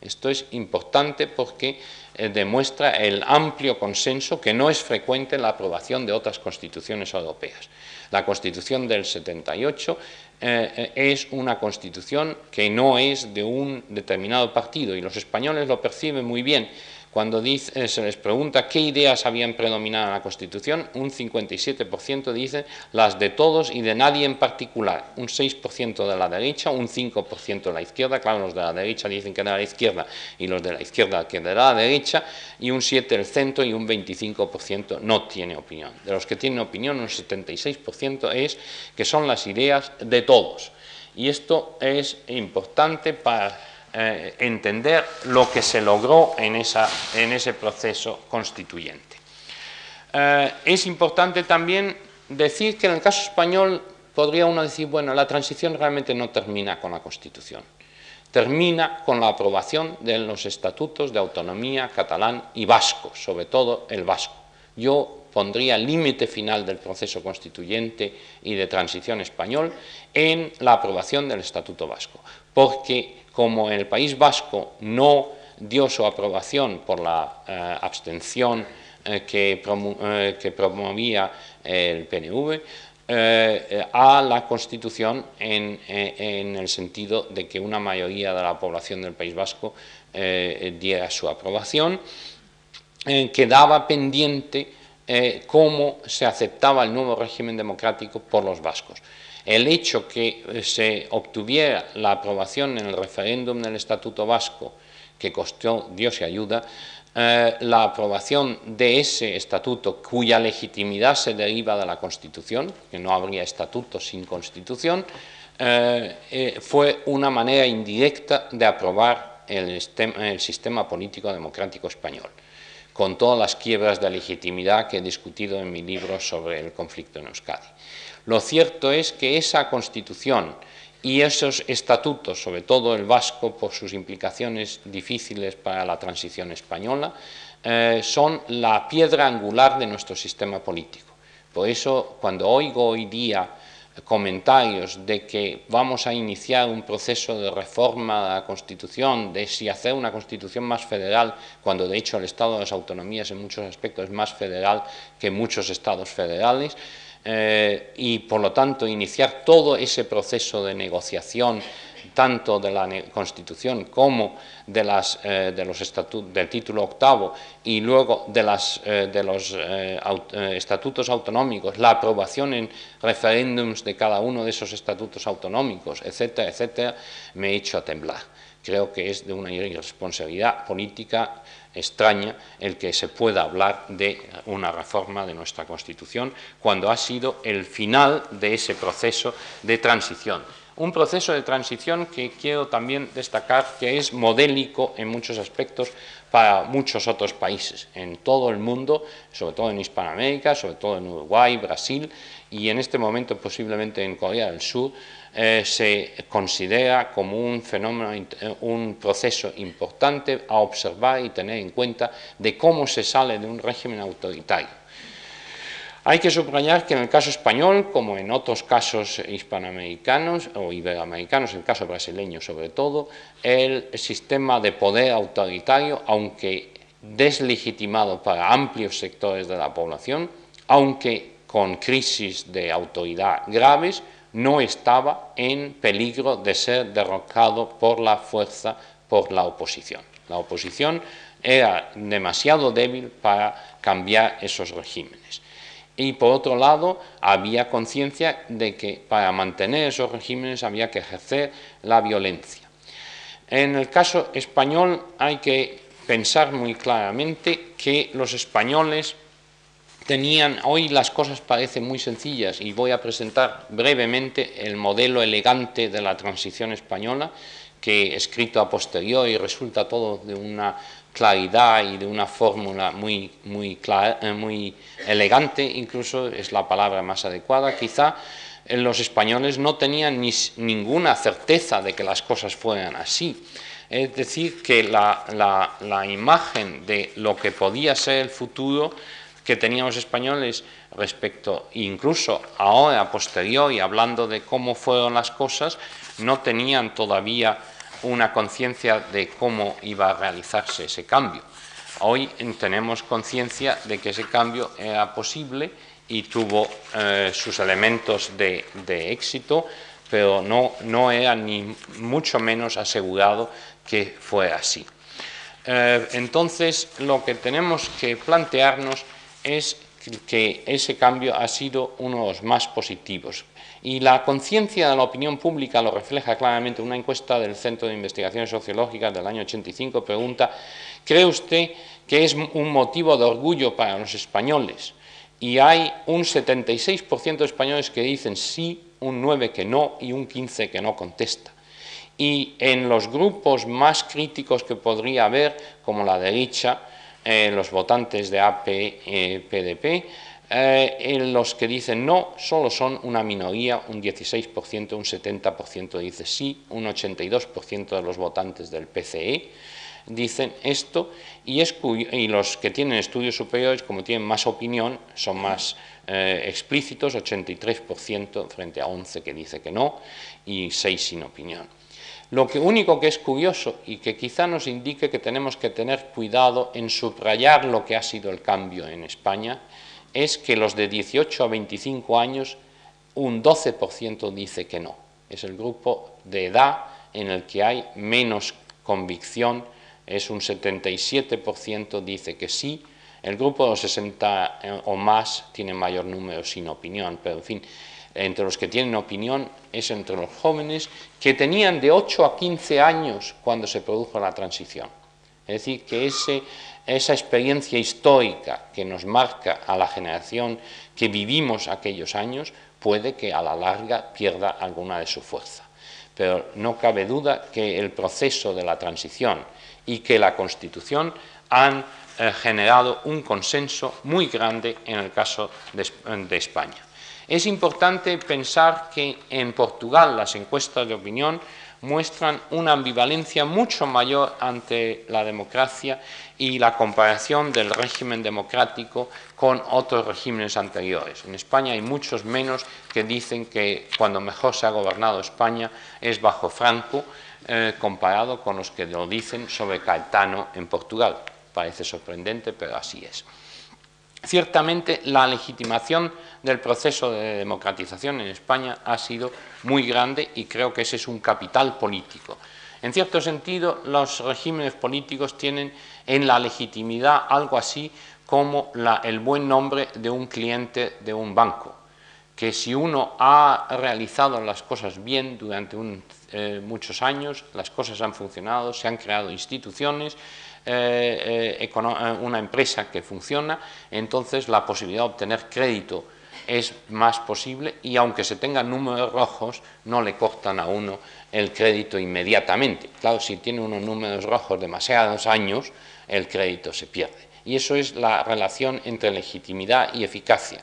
Esto es importante porque eh, demuestra el amplio consenso que no es frecuente en la aprobación de otras constituciones europeas. La Constitución del 78 eh, eh, es una constitución que no es de un determinado partido y los españoles lo perciben muy bien cuando dice, eh, se les pregunta qué ideas habían predominado en la Constitución, un 57% dice las de todos y de nadie en particular, un 6% de la derecha, un 5% de la izquierda, claro, los de la derecha dicen que de la izquierda y los de la izquierda que de la derecha, y un 7% del centro y un 25% no tiene opinión. De los que tienen opinión, un 76% es que son las ideas de todos. Y esto es importante para eh, entender lo que se logró en, ese proceso constituyente. Eh, es importante también decir que en el caso español podría uno decir, bueno, la transición realmente no termina con la Constitución, termina con la aprobación de los estatutos de autonomía catalán y vasco, sobre todo el vasco. Yo pondría límite final del proceso constituyente y de transición español en la aprobación del Estatuto Vasco, porque como el País Vasco no dio su aprobación por la eh, abstención eh, eh, que, promovía el PNV, a la Constitución en, el sentido de que una mayoría de la población del País Vasco diera su aprobación, quedaba pendiente cómo se aceptaba el nuevo régimen democrático por los vascos. El hecho que eh, se obtuviera la aprobación en el referéndum del Estatuto Vasco, que costó Dios y ayuda, eh, la aprobación de ese estatuto cuya legitimidad se deriva de la Constitución, que no habría estatuto sin Constitución, eh, fue una manera indirecta de aprobar el sistema político democrático español, con todas las quiebras de legitimidad que he discutido en mi libro sobre el conflicto en Euskadi. Lo cierto es que esa constitución y esos estatutos, sobre todo el vasco por sus implicaciones difíciles para la transición española, eh, son la piedra angular de nuestro sistema político. Por eso, cuando oigo hoy día comentarios de que vamos a iniciar un proceso de reforma de la Constitución, de si hacer una Constitución más federal, cuando de hecho el Estado de las Autonomías en muchos aspectos es más federal que muchos estados federales, eh, y por lo tanto iniciar todo ese proceso de negociación tanto de la Constitución como de, las, eh, de los del título octavo y luego de, las, eh, de los estatutos autonómicos, la aprobación en referéndums de cada uno de esos estatutos autonómicos, etcétera, etcétera, me he hecho a temblar. Creo que es de una irresponsabilidad política extraña el que se pueda hablar de una reforma de nuestra Constitución cuando ha sido el final de ese proceso de transición. Un proceso de transición que quiero también destacar que es modélico en muchos aspectos para muchos otros países, en todo el mundo, sobre todo en Hispanoamérica, sobre todo en Uruguay, Brasil y en este momento posiblemente en Corea del Sur, eh, se considera como un fenómeno, eh, un proceso importante a observar y tener en cuenta de cómo se sale de un régimen autoritario. Hay que subrayar que en el caso español, como en otros casos hispanoamericanos o iberoamericanos, el caso brasileño sobre todo, el sistema de poder autoritario, aunque deslegitimado para amplios sectores de la población, aunque con crisis de autoridad graves, no estaba en peligro de ser derrocado por la fuerza, por la oposición. La oposición era demasiado débil para cambiar esos regímenes y por otro lado había conciencia de que para mantener esos regímenes había que ejercer la violencia. En el caso español hay que pensar muy claramente que los españoles tenían, hoy las cosas parecen muy sencillas y voy a presentar brevemente el modelo elegante de la transición española, que escrito a posteriori resulta todo de una claridad y de una fórmula muy, muy, eh, muy elegante, incluso es la palabra más adecuada, quizá los españoles no tenían ni, ninguna certeza de que las cosas fueran así. Es decir, que la, la, imagen de lo que podía ser el futuro que teníamos españoles respecto, incluso ahora, a posteriori, hablando de cómo fueron las cosas, no tenían todavía una conciencia de cómo iba a realizarse ese cambio. Hoy tenemos conciencia de que ese cambio era posible y tuvo eh, sus elementos de, éxito, pero no, era ni mucho menos asegurado que fuera así. Eh, entonces, lo que tenemos que plantearnos es que ese cambio ha sido uno de los más positivos. Y la conciencia de la opinión pública lo refleja claramente una encuesta del Centro de Investigaciones Sociológicas del año 85. Pregunta, ¿cree usted que es un motivo de orgullo para los españoles? Y hay un 76% de españoles que dicen sí, un 9% que no y un 15% que no contesta. Y en los grupos más críticos que podría haber, como la derecha, eh, los votantes de AP, PDP, eh, los que dicen no solo son una minoría, un 16%, un 70% dice sí, un 82% de los votantes del PCE dicen esto y, y, los que tienen estudios superiores, como tienen más opinión, son más eh, explícitos, 83% frente a 11 que dice que no y 6 sin opinión. Lo que único que es curioso y que quizá nos indique que tenemos que tener cuidado en subrayar lo que ha sido el cambio en España es que los de 18 a 25 años, un 12% dice que no. Es el grupo de edad en el que hay menos convicción, es un 77% dice que sí. El grupo de los 60 eh, o más tiene mayor número sin opinión, pero en fin, entre los que tienen opinión es entre los jóvenes que tenían de 8 a 15 años cuando se produjo la transición. Es decir, que ese esa experiencia histórica que nos marca a la generación que vivimos aquellos años puede que a la larga pierda alguna de su fuerza. Pero no cabe duda que el proceso de la transición y que la Constitución han eh, generado un consenso muy grande en el caso de España. Es importante pensar que en Portugal las encuestas de opinión muestran una ambivalencia mucho mayor ante la democracia y la comparación del régimen democrático con otros regímenes anteriores. En España hay muchos menos que dicen que cuando mejor se ha gobernado España es bajo Franco, eh, comparado con los que lo dicen sobre Caetano en Portugal. Parece sorprendente, pero así es. Ciertamente la legitimación del proceso de democratización en España ha sido muy grande y creo que ese es un capital político. En cierto sentido, los regímenes políticos tienen en la legitimidad algo así como el buen nombre de un cliente de un banco, que si uno ha realizado las cosas bien durante eh, muchos años, las cosas han funcionado, se han creado instituciones, eh, eh, una empresa que funciona, entonces la posibilidad de obtener crédito es más posible y aunque se tengan números rojos, no le cortan a uno el crédito inmediatamente. Claro, si tiene unos números rojos demasiados años, el crédito se pierde. Y eso es la relación entre legitimidad y eficacia,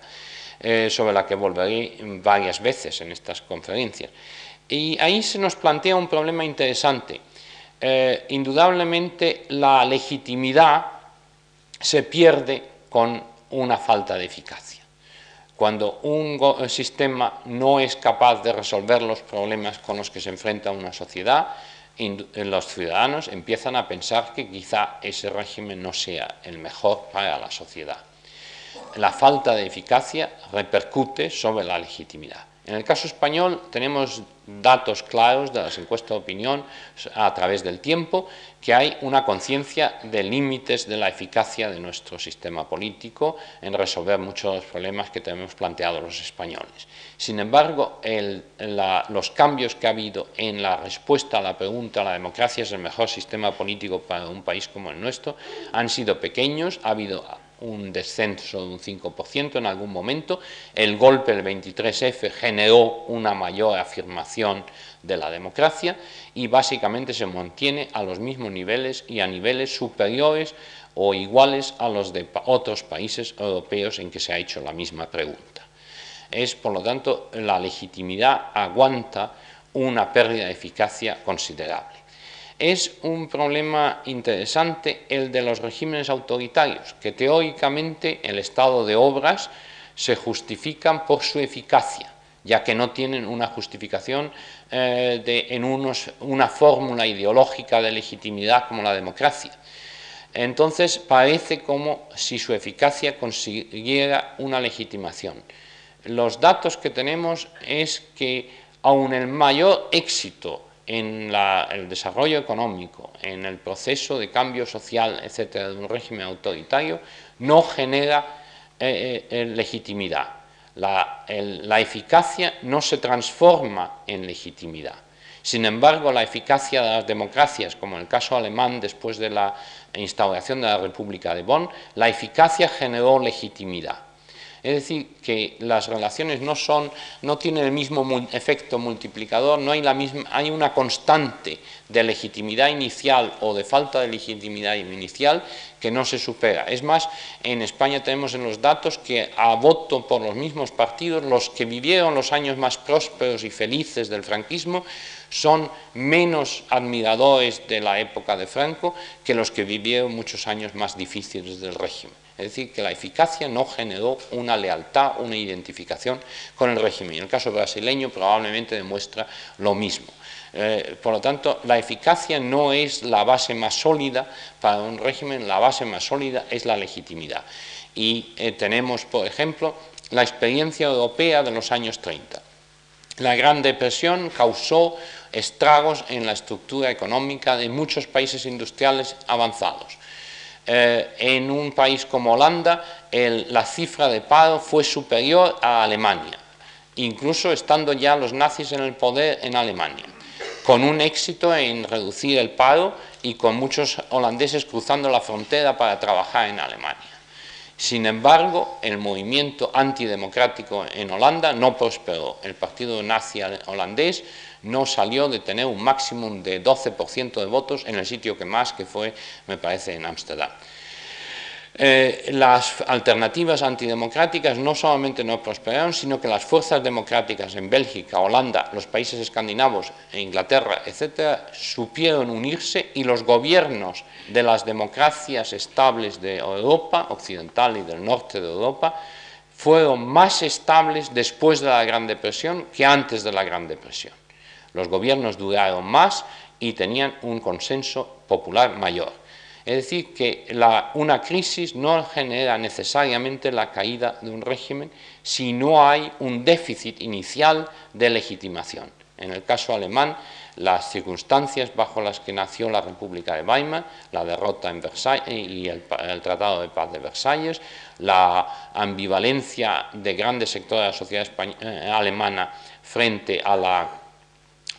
eh, sobre la que volveré varias veces en estas conferencias. Y ahí se nos plantea un problema interesante. Eh, indudablemente la legitimidad se pierde con una falta de eficacia. Cuando un sistema no es capaz de resolver los problemas con los que se enfrenta una sociedad, los ciudadanos empiezan a pensar que quizá ese régimen no sea el mejor para la sociedad. La falta de eficacia repercute sobre la legitimidad. En el caso español tenemos datos claros de las encuestas de opinión a través del tiempo que hay una conciencia de límites de la eficacia de nuestro sistema político en resolver muchos de los problemas que tenemos planteados los españoles. Sin embargo, los cambios que ha habido en la respuesta a la pregunta ¿la democracia es el mejor sistema político para un país como el nuestro? han sido pequeños, ha habido un descenso de un 5% en algún momento. El golpe del 23F generó una mayor afirmación de la democracia y básicamente se mantiene a los mismos niveles y a niveles superiores o iguales a los de otros países europeos en que se ha hecho la misma pregunta. Es, por lo tanto, la legitimidad aguanta una pérdida de eficacia considerable. Es un problema interesante el de los regímenes autoritarios, que teóricamente el estado de obras se justifican por su eficacia, ya que no tienen una justificación eh, en una fórmula ideológica de legitimidad como la democracia. Entonces parece como si su eficacia consiguiera una legitimación. Los datos que tenemos es que aun el mayor éxito en el desarrollo económico, en el proceso de cambio social, etcétera, de un régimen autoritario, no genera eh, eh, legitimidad. La, la eficacia no se transforma en legitimidad. Sin embargo, la eficacia de las democracias, como en el caso alemán después de la instauración de la República de Bonn, la eficacia generó legitimidad. Es decir, que las relaciones no son, no tienen el mismo efecto multiplicador, no hay la misma, hay una constante de legitimidad inicial o de falta de legitimidad inicial que no se supera. Es más, en España tenemos en los datos que a voto por los mismos partidos, los que vivieron los años más prósperos y felices del franquismo, son menos admiradores de la época de Franco que los que vivieron muchos años más difíciles del régimen. Es decir, que la eficacia no generó una lealtad, una identificación con el régimen. Y en el caso brasileño probablemente demuestra lo mismo. Eh, por lo tanto, la eficacia no es la base más sólida para un régimen, la base más sólida es la legitimidad. Y eh, tenemos, por ejemplo, la experiencia europea de los años 30. La Gran Depresión causó estragos en la estructura económica de muchos países industriales avanzados. Eh, en un país como Holanda la cifra de paro fue superior a Alemania, incluso estando ya los nazis en el poder en Alemania, con un éxito en reducir el paro y con muchos holandeses cruzando la frontera para trabajar en Alemania. Sin embargo, el movimiento antidemocrático en Holanda no prosperó. El partido nazi holandés no salió de tener un máximo de 12% de votos en el sitio que más, que fue, me parece, en Ámsterdam. Eh, las alternativas antidemocráticas no solamente no prosperaron, sino que las fuerzas democráticas en Bélgica, Holanda, los países escandinavos, e Inglaterra, etcétera, supieron unirse y los gobiernos de las democracias estables de Europa, occidental y del norte de Europa, fueron más estables después de la Gran Depresión que antes de la Gran Depresión. Los gobiernos duraron más y tenían un consenso popular mayor. Es decir, que una crisis no genera necesariamente la caída de un régimen si no hay un déficit inicial de legitimación. En el caso alemán, las circunstancias bajo las que nació la República de Weimar, la derrota en Versailles y el, Tratado de Paz de Versalles, la ambivalencia de grandes sectores de la sociedad eh, alemana frente a la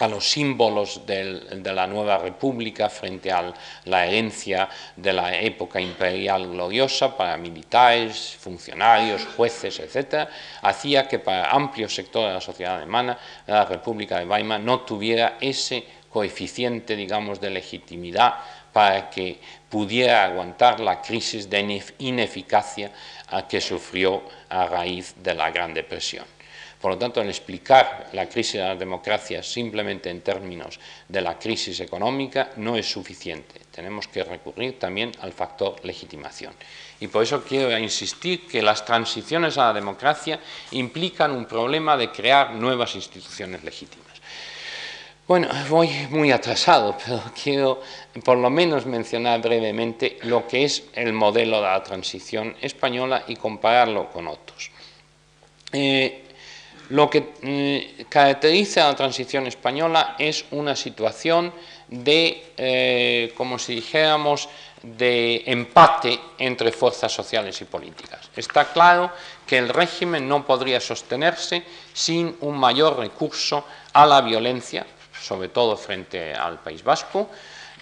a los símbolos de la nueva república frente a la herencia de la época imperial gloriosa para militares, funcionarios, jueces, etc., hacía que para amplios sectores de la sociedad alemana la República de Weimar no tuviera ese coeficiente, digamos, de legitimidad para que pudiera aguantar la crisis de ineficacia que sufrió a raíz de la Gran Depresión. Por lo tanto, el explicar la crisis de la democracia simplemente en términos de la crisis económica no es suficiente. Tenemos que recurrir también al factor legitimación. Y por eso quiero insistir que las transiciones a la democracia implican un problema de crear nuevas instituciones legítimas. Bueno, voy muy atrasado, *laughs* pero quiero por lo menos mencionar brevemente lo que es el modelo de la transición española y compararlo con otros. Eh, lo que mm, caracteriza a la transición española es una situación de, eh, como si dijéramos, de empate entre fuerzas sociales y políticas. Está claro que el régimen no podría sostenerse sin un mayor recurso a la violencia, sobre todo frente al País Vasco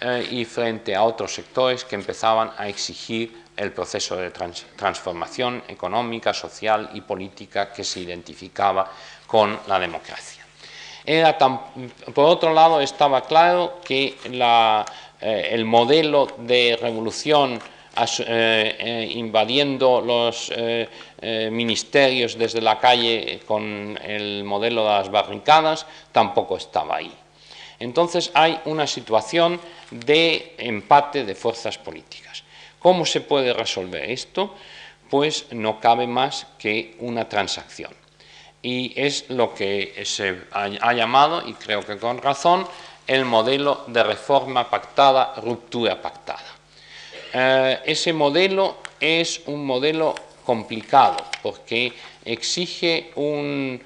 eh, y frente a otros sectores que empezaban a exigir el proceso de transformación económica, social y política que se identificaba con la democracia. por otro lado, estaba claro que eh, el modelo de revolución eh, eh, invadiendo los ministerios desde la calle con el modelo de las barricadas tampoco estaba ahí. Entonces hay una situación de empate de fuerzas políticas. ¿Cómo se puede resolver esto? Pues no cabe más que una transacción. Y es lo que se ha llamado, y creo que con razón, el modelo de reforma pactada, ruptura pactada. Eh, ese modelo es un modelo complicado porque exige un,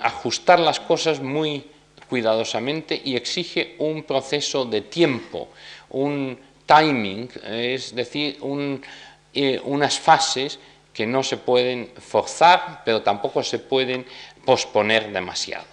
ajustar las cosas muy cuidadosamente y exige un proceso de tiempo, un timing, es decir, eh, unas fases que no se pueden forzar, pero tampoco se pueden posponer demasiado.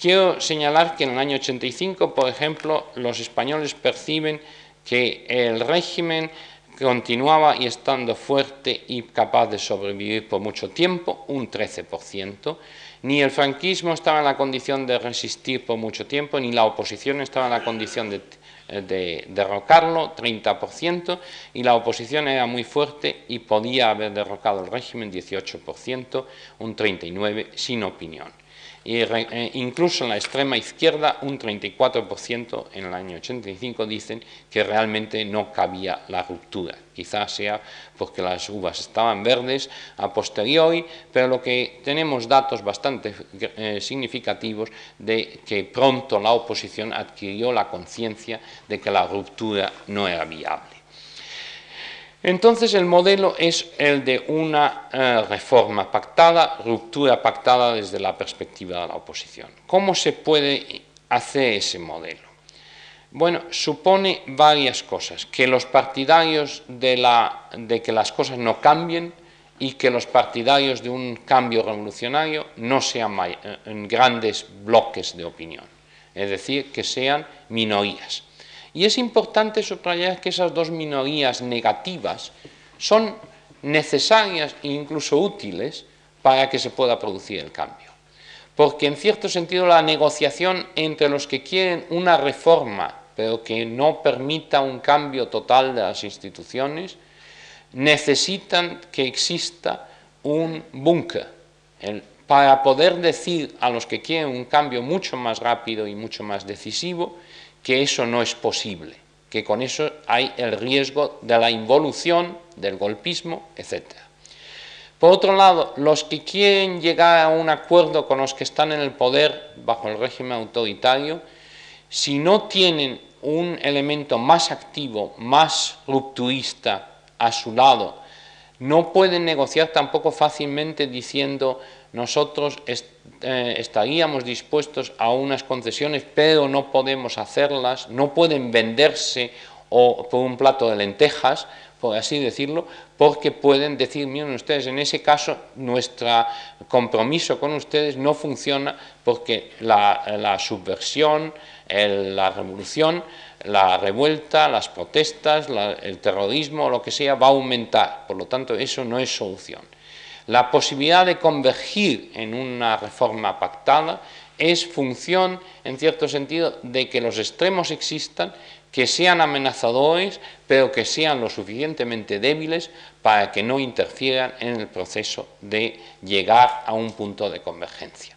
Quiero señalar que en el año 85, por ejemplo, los españoles perciben que el régimen continuaba y estando fuerte y capaz de sobrevivir por mucho tiempo, un 13%, ni el franquismo estaba en la condición de resistir por mucho tiempo, ni la oposición estaba en la condición de de derrocarlo, 30%, y la oposición era muy fuerte y podía haber derrocado el régimen, 18%, un 39% sin opinión eh, incluso en la extrema izquierda un 34% en el año 85 dicen que realmente no cabía la ruptura. Quizás sea porque las uvas estaban verdes a posteriori, pero lo que tenemos datos bastante eh, significativos de que pronto la oposición adquirió la conciencia de que la ruptura no era viable. Entonces el modelo es el de una eh, reforma pactada, ruptura pactada desde la perspectiva de la oposición. ¿Cómo se puede hacer ese modelo? Bueno, supone varias cosas. Que los partidarios de, que las cosas no cambien y que los partidarios de un cambio revolucionario no sean eh, en grandes bloques de opinión, es decir, que sean minorías. Y es importante subrayar que esas dos minorías negativas son necesarias e incluso útiles para que se pueda producir el cambio. Porque en cierto sentido la negociación entre los que quieren una reforma, pero que no permita un cambio total de las instituciones, necesitan que exista un búnker para poder decir a los que quieren un cambio mucho más rápido y mucho más decisivo que eso no es posible, que con eso hay el riesgo de la involución, del golpismo, etc. Por otro lado, los que quieren llegar a un acuerdo con los que están en el poder bajo el régimen autoritario, si no tienen un elemento más activo, más rupturista a su lado, no pueden negociar tampoco fácilmente diciendo nosotros eh, estaríamos dispuestos a unas concesiones, pero no podemos hacerlas, no pueden venderse o por un plato de lentejas, por así decirlo, porque pueden decir, miren ustedes, en ese caso nuestro compromiso con ustedes no funciona porque la, subversión, la revolución, la revuelta, las protestas, el terrorismo, lo que sea, va a aumentar. Por lo tanto, eso no es solución. La posibilidad de convergir en una reforma pactada es función, en cierto sentido, de que los extremos existan, que sean amenazadores, pero que sean lo suficientemente débiles para que no interfieran en el proceso de llegar a un punto de convergencia.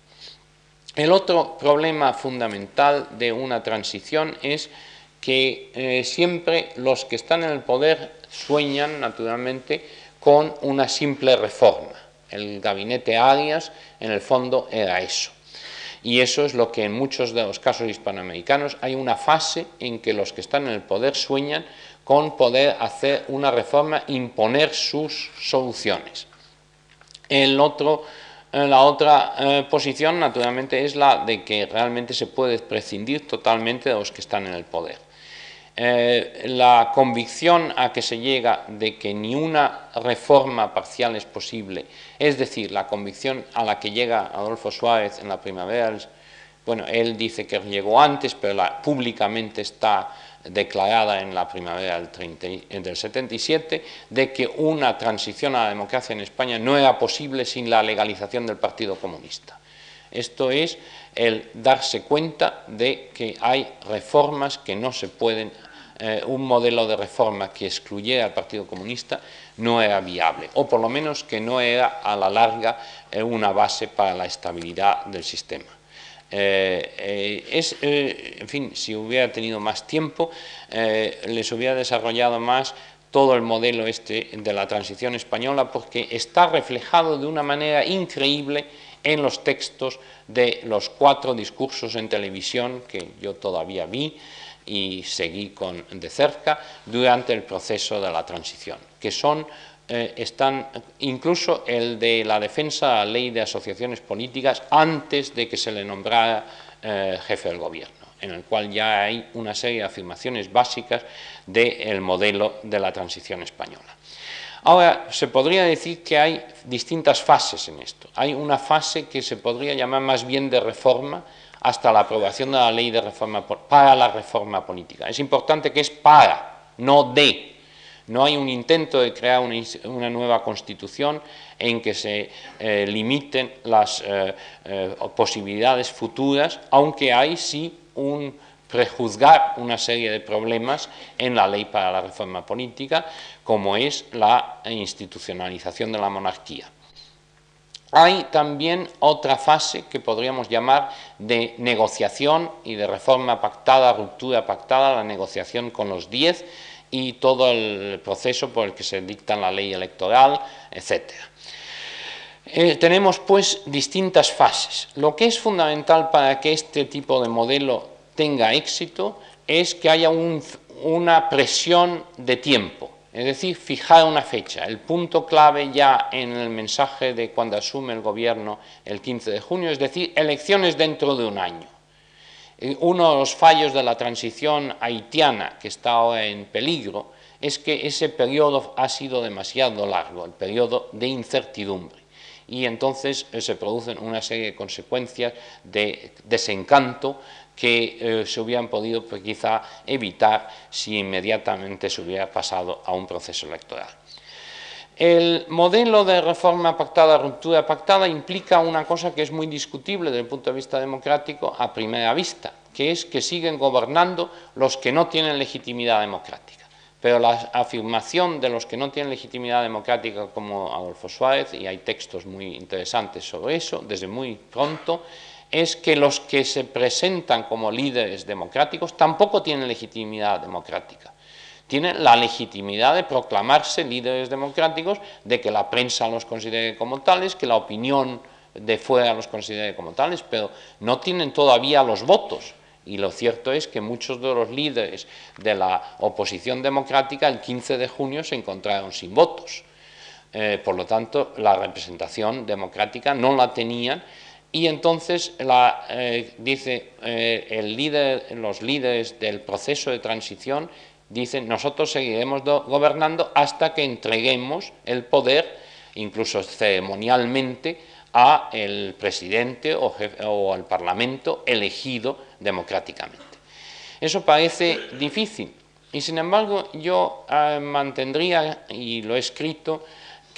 El otro problema fundamental de una transición es que eh, siempre los que están en el poder sueñan, naturalmente, con una simple reforma. El gabinete Arias, en el fondo, era eso. Y eso es lo que en muchos de los casos hispanoamericanos hay una fase en que los que están en el poder sueñan con poder hacer una reforma, imponer sus soluciones. El otro, eh, la otra eh, posición, naturalmente, es la de que realmente se puede prescindir totalmente de los que están en el poder. Eh, la convicción a que se llega de que ni una reforma parcial es posible, es decir, la convicción a la que llega Adolfo Suárez en la primavera, bueno, él dice que llegó antes, pero públicamente está declarada en la primavera del, del 77, de que una transición a la democracia en España no era posible sin la legalización del Partido Comunista. Esto es el darse cuenta de que hay reformas que no se pueden eh, un modelo de reforma que excluyera al Partido Comunista no era viable, o por lo menos que no era a la larga eh, una base para la estabilidad del sistema. Eh, en fin, si hubiera tenido más tiempo, les hubiera desarrollado más todo el modelo este de la transición española porque está reflejado de una manera increíble en los textos de los cuatro discursos en televisión que yo todavía vi, y seguí con, de cerca durante el proceso de la transición, que son, eh, están incluso el de la defensa de la ley de asociaciones políticas antes de que se le nombrara eh, jefe del gobierno, en el cual ya hay una serie de afirmaciones básicas del modelo de la transición española. Ahora, se podría decir que hay distintas fases en esto. Hay una fase que se podría llamar más bien de reforma, hasta la aprobación de la ley de reforma para la reforma política. Es importante que es para, no de. No hay un intento de crear una, nueva constitución en que se eh, limiten las eh, eh, posibilidades futuras, aunque hay sí un prejuzgar una serie de problemas en la ley para la reforma política, como es la institucionalización de la monarquía. Hay también otra fase que podríamos llamar de negociación y de reforma pactada, ruptura pactada, la negociación con los diez y todo el proceso por el que se dicta la ley electoral, etc. Eh, tenemos pues distintas fases. Lo que es fundamental para que este tipo de modelo tenga éxito es que haya una presión de tiempo es decir, fijar una fecha. El punto clave ya en el mensaje de cuando asume el gobierno el 15 de junio, es decir, elecciones dentro de un año. Uno de los fallos de la transición haitiana que está ahora en peligro es que ese periodo ha sido demasiado largo, el periodo de incertidumbre. Y entonces eh, se producen una serie de consecuencias de desencanto que eh, se hubieran podido pues, quizá evitar si inmediatamente se hubiera pasado a un proceso electoral. El modelo de reforma pactada, ruptura pactada, implica una cosa que es muy discutible desde el punto de vista democrático a primera vista, que es que siguen gobernando los que no tienen legitimidad democrática. Pero la afirmación de los que no tienen legitimidad democrática como Adolfo Suárez, y hay textos muy interesantes sobre eso, desde muy pronto, es que los que se presentan como líderes democráticos tampoco tienen legitimidad democrática. Tienen la legitimidad de proclamarse líderes democráticos, de que la prensa los considere como tales, que la opinión de fuera los considere como tales, pero no tienen todavía los votos. Y lo cierto es que muchos de los líderes de la oposición democrática el 15 de junio se encontraron sin votos. Eh, por lo tanto, la representación democrática no la tenían y entonces eh, dice eh, el líder, los líderes del proceso de transición Dicen, nosotros seguiremos gobernando hasta que entreguemos el poder, incluso ceremonialmente, a el presidente o, al parlamento elegido democráticamente. Eso parece difícil y sin embargo yo eh, mantendría, y lo he escrito,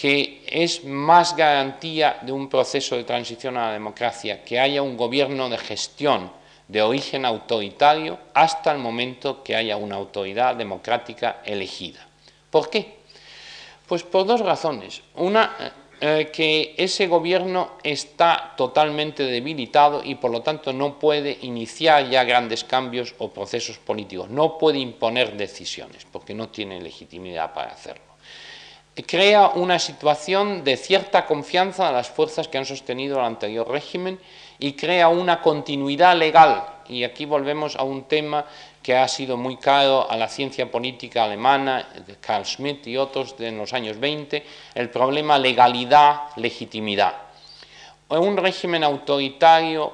que es más garantía de un proceso de transición a la democracia que haya un gobierno de gestión de origen autoritario hasta el momento que haya una autoridad democrática elegida. ¿Por qué? Pues por dos razones. Una, eh, que ese gobierno está totalmente debilitado y por lo tanto no puede iniciar ya grandes cambios o procesos políticos, no puede imponer decisiones porque no tiene legitimidad para hacerlo. Crea una situación de cierta confianza a las fuerzas que han sostenido el anterior régimen y crea una continuidad legal. Y aquí volvemos a un tema que ha sido muy caro a la ciencia política alemana, de Carl Schmitt y otros de en los años 20, el problema legalidad-legitimidad. Un régimen autoritario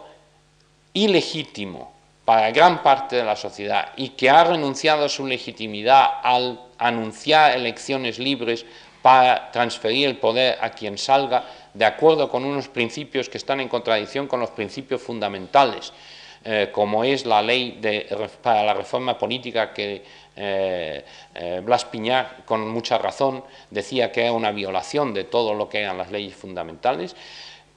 ilegítimo para gran parte de la sociedad y que ha renunciado a su legitimidad al anunciar elecciones libres para transferir el poder a quien salga de acuerdo con unos principios que están en contradicción con los principios fundamentales eh, como es la ley para la reforma política que eh, eh, Blas Piñar, con mucha razón, decía que era una violación de todo lo que eran las leyes fundamentales,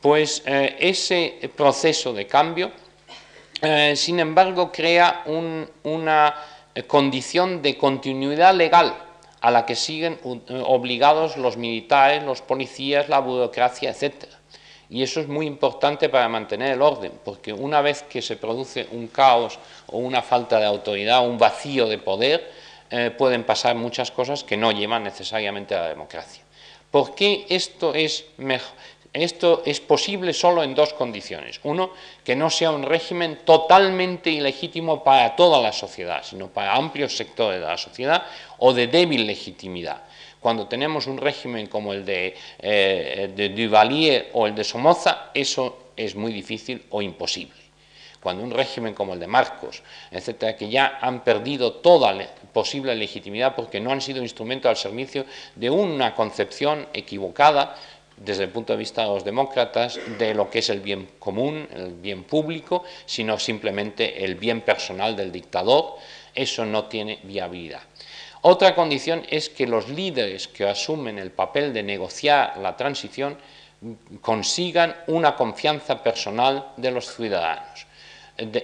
pues ese proceso de cambio, sin embargo, crea una condición de continuidad legal a la que siguen obligados los militares, los policías, la burocracia, etcétera. Y eso es muy importante para mantener el orden, porque una vez que se produce un caos o una falta de autoridad, un vacío de poder, eh, pueden pasar muchas cosas que no llevan necesariamente a la democracia. ¿Por qué esto es Esto es posible solo en dos condiciones. Uno, que no sea un régimen totalmente ilegítimo para toda la sociedad, sino para amplios sectores de la sociedad o de débil legitimidad cuando tenemos un régimen como el de, eh, Duvalier o el de Somoza, eso es muy difícil o imposible. Cuando un régimen como el de Marcos, etcétera, que ya han perdido toda posible legitimidad porque no han sido instrumento al servicio de una concepción equivocada desde el punto de vista de los demócratas de lo que es el bien común, el bien público, sino simplemente el bien personal del dictador, eso no tiene viabilidad. Otra condición es que los líderes que asumen el papel de negociar la transición consigan una confianza personal de los ciudadanos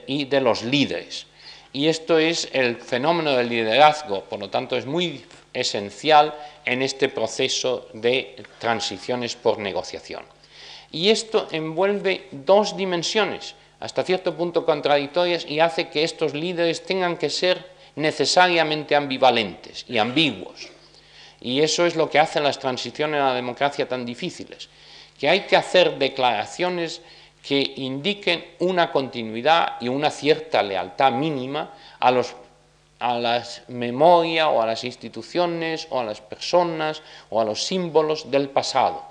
y de los líderes. Y esto es el fenómeno del liderazgo, por lo tanto es muy esencial en este proceso de transiciones por negociación. Y esto envuelve dos dimensiones, hasta cierto punto contradictorias, y hace que estos líderes tengan que ser necesariamente ambivalentes y ambiguos. Y eso es lo que hacen las transiciones a la democracia tan difíciles, que hay que hacer declaraciones que indiquen una continuidad y una cierta lealtad mínima a, los, a las memorias o a las instituciones o a las personas o a los símbolos del pasado,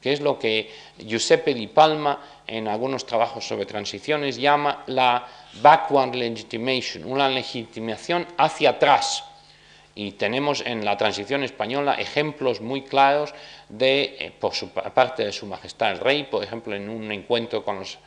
que es lo que Giuseppe Di Palma en algunos trabajos sobre transiciones llama la backward legitimation, una legitimación hacia atrás. Y tenemos en la transición española ejemplos muy claros de, eh, por su parte de Su Majestad el Rey, por ejemplo, en un encuentro con los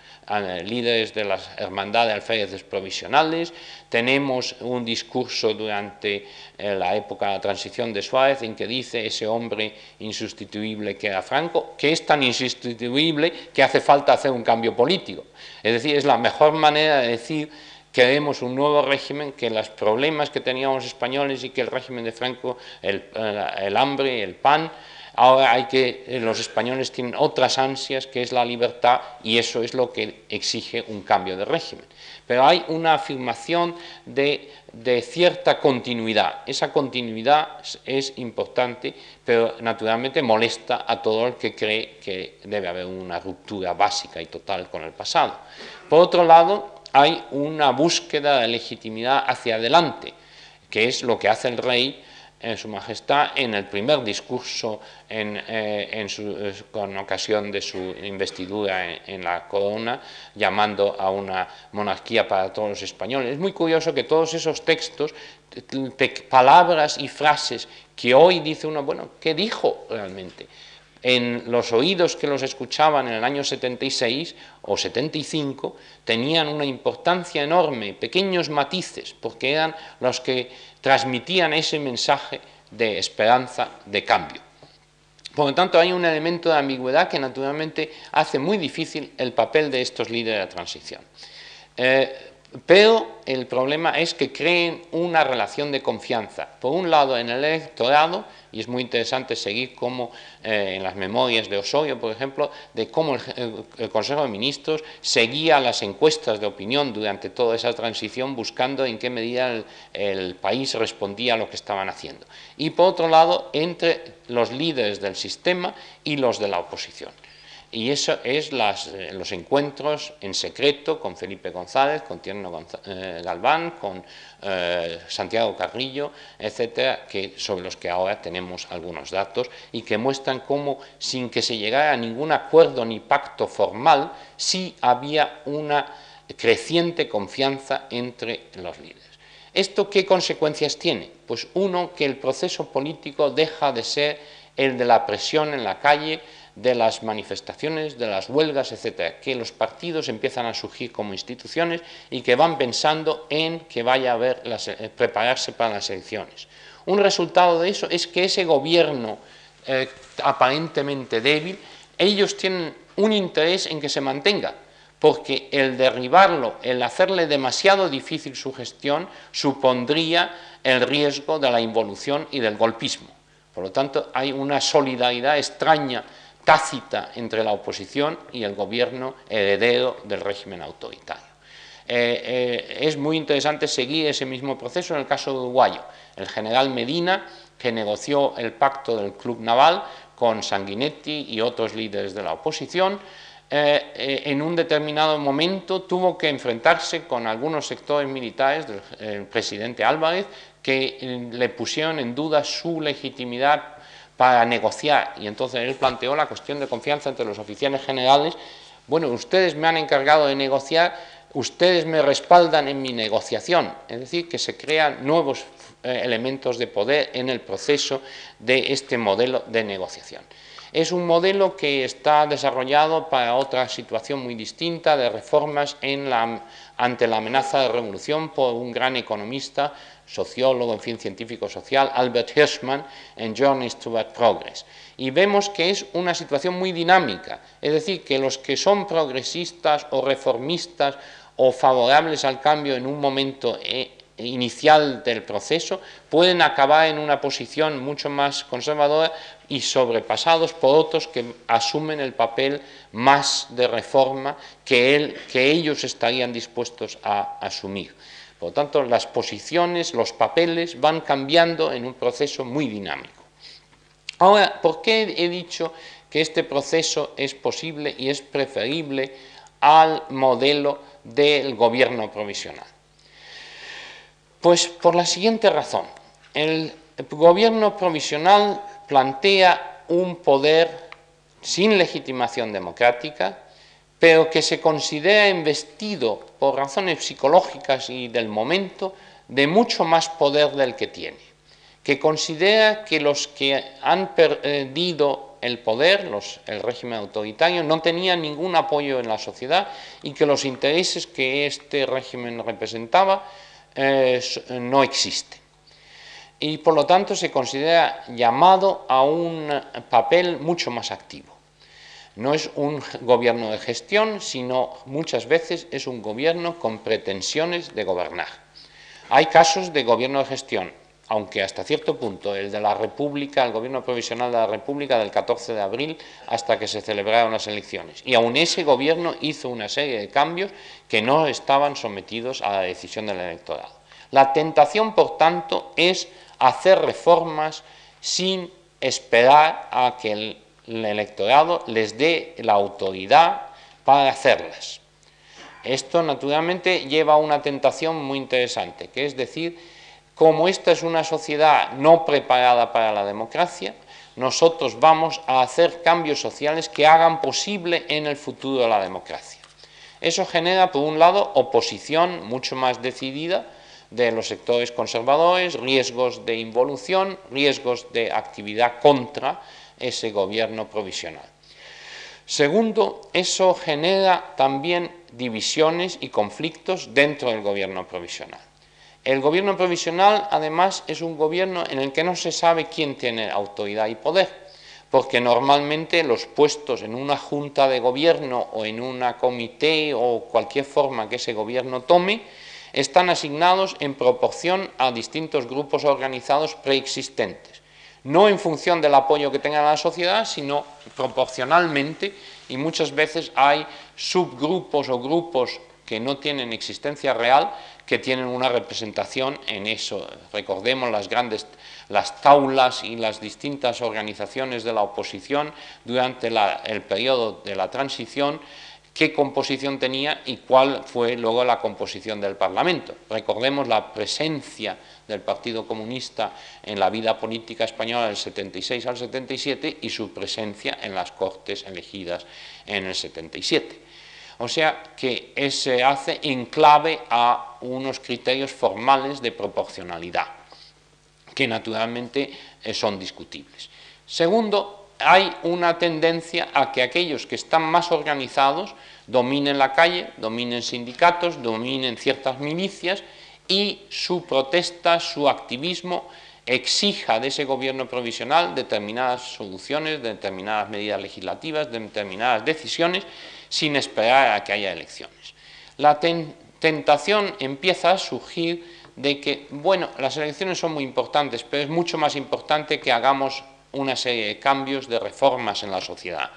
líderes de las hermandades alférezes provisionales. Tenemos un discurso durante eh, la época de la transición de Suárez en que dice ese hombre insustituible que era Franco, que es tan insustituible que hace falta hacer un cambio político. Es decir, es la mejor manera de decir queremos un nuevo régimen, que los problemas que teníamos españoles y que el régimen de Franco, el, el hambre, el pan, ahora hay que, eh, los españoles tienen otras ansias, que es la libertad, y eso es lo que exige un cambio de régimen. Pero hay una afirmación de, de cierta continuidad. Esa continuidad es importante, pero naturalmente molesta a todo el que cree que debe haber una ruptura básica y total con el pasado. Por otro lado, hay una búsqueda de legitimidad hacia adelante, que es lo que hace el rey en Su Majestad en el primer discurso en, eh, con ocasión de su investidura en, la corona, llamando a una monarquía para todos los españoles. Es muy curioso que todos esos textos, palabras y frases que hoy dice uno, bueno, ¿qué dijo realmente? en los oídos que los escuchaban en el año 76 o 75 tenían una importancia enorme, pequeños matices, porque eran los que transmitían ese mensaje de esperanza, de cambio. Por lo tanto, hay un elemento de ambigüedad que naturalmente hace muy difícil el papel de estos líderes de transición. Eh, pero el problema es que creen una relación de confianza. Por un lado, en el electorado, y es muy interesante seguir cómo eh, en las memorias de Osorio, por ejemplo, de cómo el, Consejo de Ministros seguía las encuestas de opinión durante toda esa transición, buscando en qué medida el país respondía a lo que estaban haciendo. Y por otro lado, entre los líderes del sistema y los de la oposición y eso es eh, los encuentros en secreto con Felipe González, con Tierno eh, Galván, con eh, Santiago Carrillo, etcétera, que, sobre los que ahora tenemos algunos datos y que muestran cómo, sin que se llegara a ningún acuerdo ni pacto formal, sí había una creciente confianza entre los líderes. ¿Esto qué consecuencias tiene? Pues uno, que el proceso político deja de ser el de la presión en la calle, de las manifestaciones, de las huelgas, etcétera, que los partidos empiezan a surgir como instituciones y que van pensando en que vaya a haber eh, prepararse para las elecciones. Un resultado de eso es que ese gobierno eh, aparentemente débil, ellos tienen un interés en que se mantenga, porque el derribarlo, el hacerle demasiado difícil su gestión, supondría el riesgo de la involución y del golpismo. Por lo tanto, hay una solidaridad extraña tácita entre la oposición y el gobierno heredero del régimen autoritario. Eh, eh, es muy interesante seguir ese mismo proceso en el caso uruguayo. El general Medina, que negoció el pacto del Club Naval con Sanguinetti y otros líderes de la oposición, eh, en un determinado momento tuvo que enfrentarse con algunos sectores militares del presidente Álvarez que le pusieron en duda su legitimidad para negociar. Y entonces él planteó la cuestión de confianza entre los oficiales generales. Bueno, ustedes me han encargado de negociar, ustedes me respaldan en mi negociación. Es decir, que se crean nuevos eh, elementos de poder en el proceso de este modelo de negociación. Es un modelo que está desarrollado para otra situación muy distinta de reformas ante la amenaza de revolución por un gran economista sociólogo, en fin, científico social, Albert Hirschman, en Journeys Toward Progress. Y vemos que es una situación muy dinámica, es decir, que los que son progresistas o reformistas o favorables al cambio en un momento eh, inicial del proceso pueden acabar en una posición mucho más conservadora y sobrepasados por otros que asumen el papel más de reforma que, que ellos estarían dispuestos a asumir. Por lo tanto, las posiciones, los papeles van cambiando en un proceso muy dinámico. Ahora, ¿por qué he dicho que este proceso es posible y es preferible al modelo del gobierno provisional? Pues por la siguiente razón. El gobierno provisional plantea un poder sin legitimación democrática, pero que se considera investido por razones psicológicas y del momento de mucho más poder del que tiene, que considera que los que han perdido el poder, el régimen autoritario, no tenían ningún apoyo en la sociedad y que los intereses que este régimen representaba eh, no existen. Y por lo tanto se considera llamado a un papel mucho más activo. No es un gobierno de gestión, sino muchas veces es un gobierno con pretensiones de gobernar. Hay casos de gobierno de gestión, aunque hasta cierto punto el de la República, el gobierno provisional de la República del 14 de abril hasta que se celebraron las elecciones. Y aún ese gobierno hizo una serie de cambios que no estaban sometidos a la decisión del electorado. La tentación, por tanto, es hacer reformas sin esperar a que el el electorado les dé la autoridad para hacerlas. Esto naturalmente lleva a una tentación muy interesante, que es decir, como esta es una sociedad no preparada para la democracia, nosotros vamos a hacer cambios sociales que hagan posible en el futuro la democracia. Eso genera, por un lado, oposición mucho más decidida de los sectores conservadores, riesgos de involución, riesgos de actividad contra ese gobierno provisional. Segundo, eso genera también divisiones y conflictos dentro del gobierno provisional. El gobierno provisional, además, es un gobierno en el que no se sabe quién tiene autoridad y poder, porque normalmente los puestos en una junta de gobierno o en una comité o cualquier forma que ese gobierno tome, están asignados en proporción a distintos grupos organizados preexistentes, no en función del apoyo que tenga la sociedad, sino proporcionalmente, y muchas veces hay subgrupos o grupos que no tienen existencia real, que tienen una representación en eso. Recordemos las grandes, las taulas y las distintas organizaciones de la oposición durante el periodo de la transición, qué composición tenía y cuál fue luego la composición del Parlamento. Recordemos la presencia del Partido Comunista en la vida política española del 76 al 77 y su presencia en las Cortes elegidas en el 77. O sea que se hace en clave a unos criterios formales de proporcionalidad, que naturalmente eh, son discutibles. Segundo, hay una tendencia a que aquellos que están más organizados dominen la calle, dominen sindicatos, dominen ciertas milicias y su protesta, su activismo exija de ese gobierno provisional determinadas soluciones, determinadas medidas legislativas, determinadas decisiones sin esperar a que haya elecciones. La tentación empieza a surgir de que, bueno, las elecciones son muy importantes, pero es mucho más importante que hagamos una serie de cambios, de reformas en la sociedad.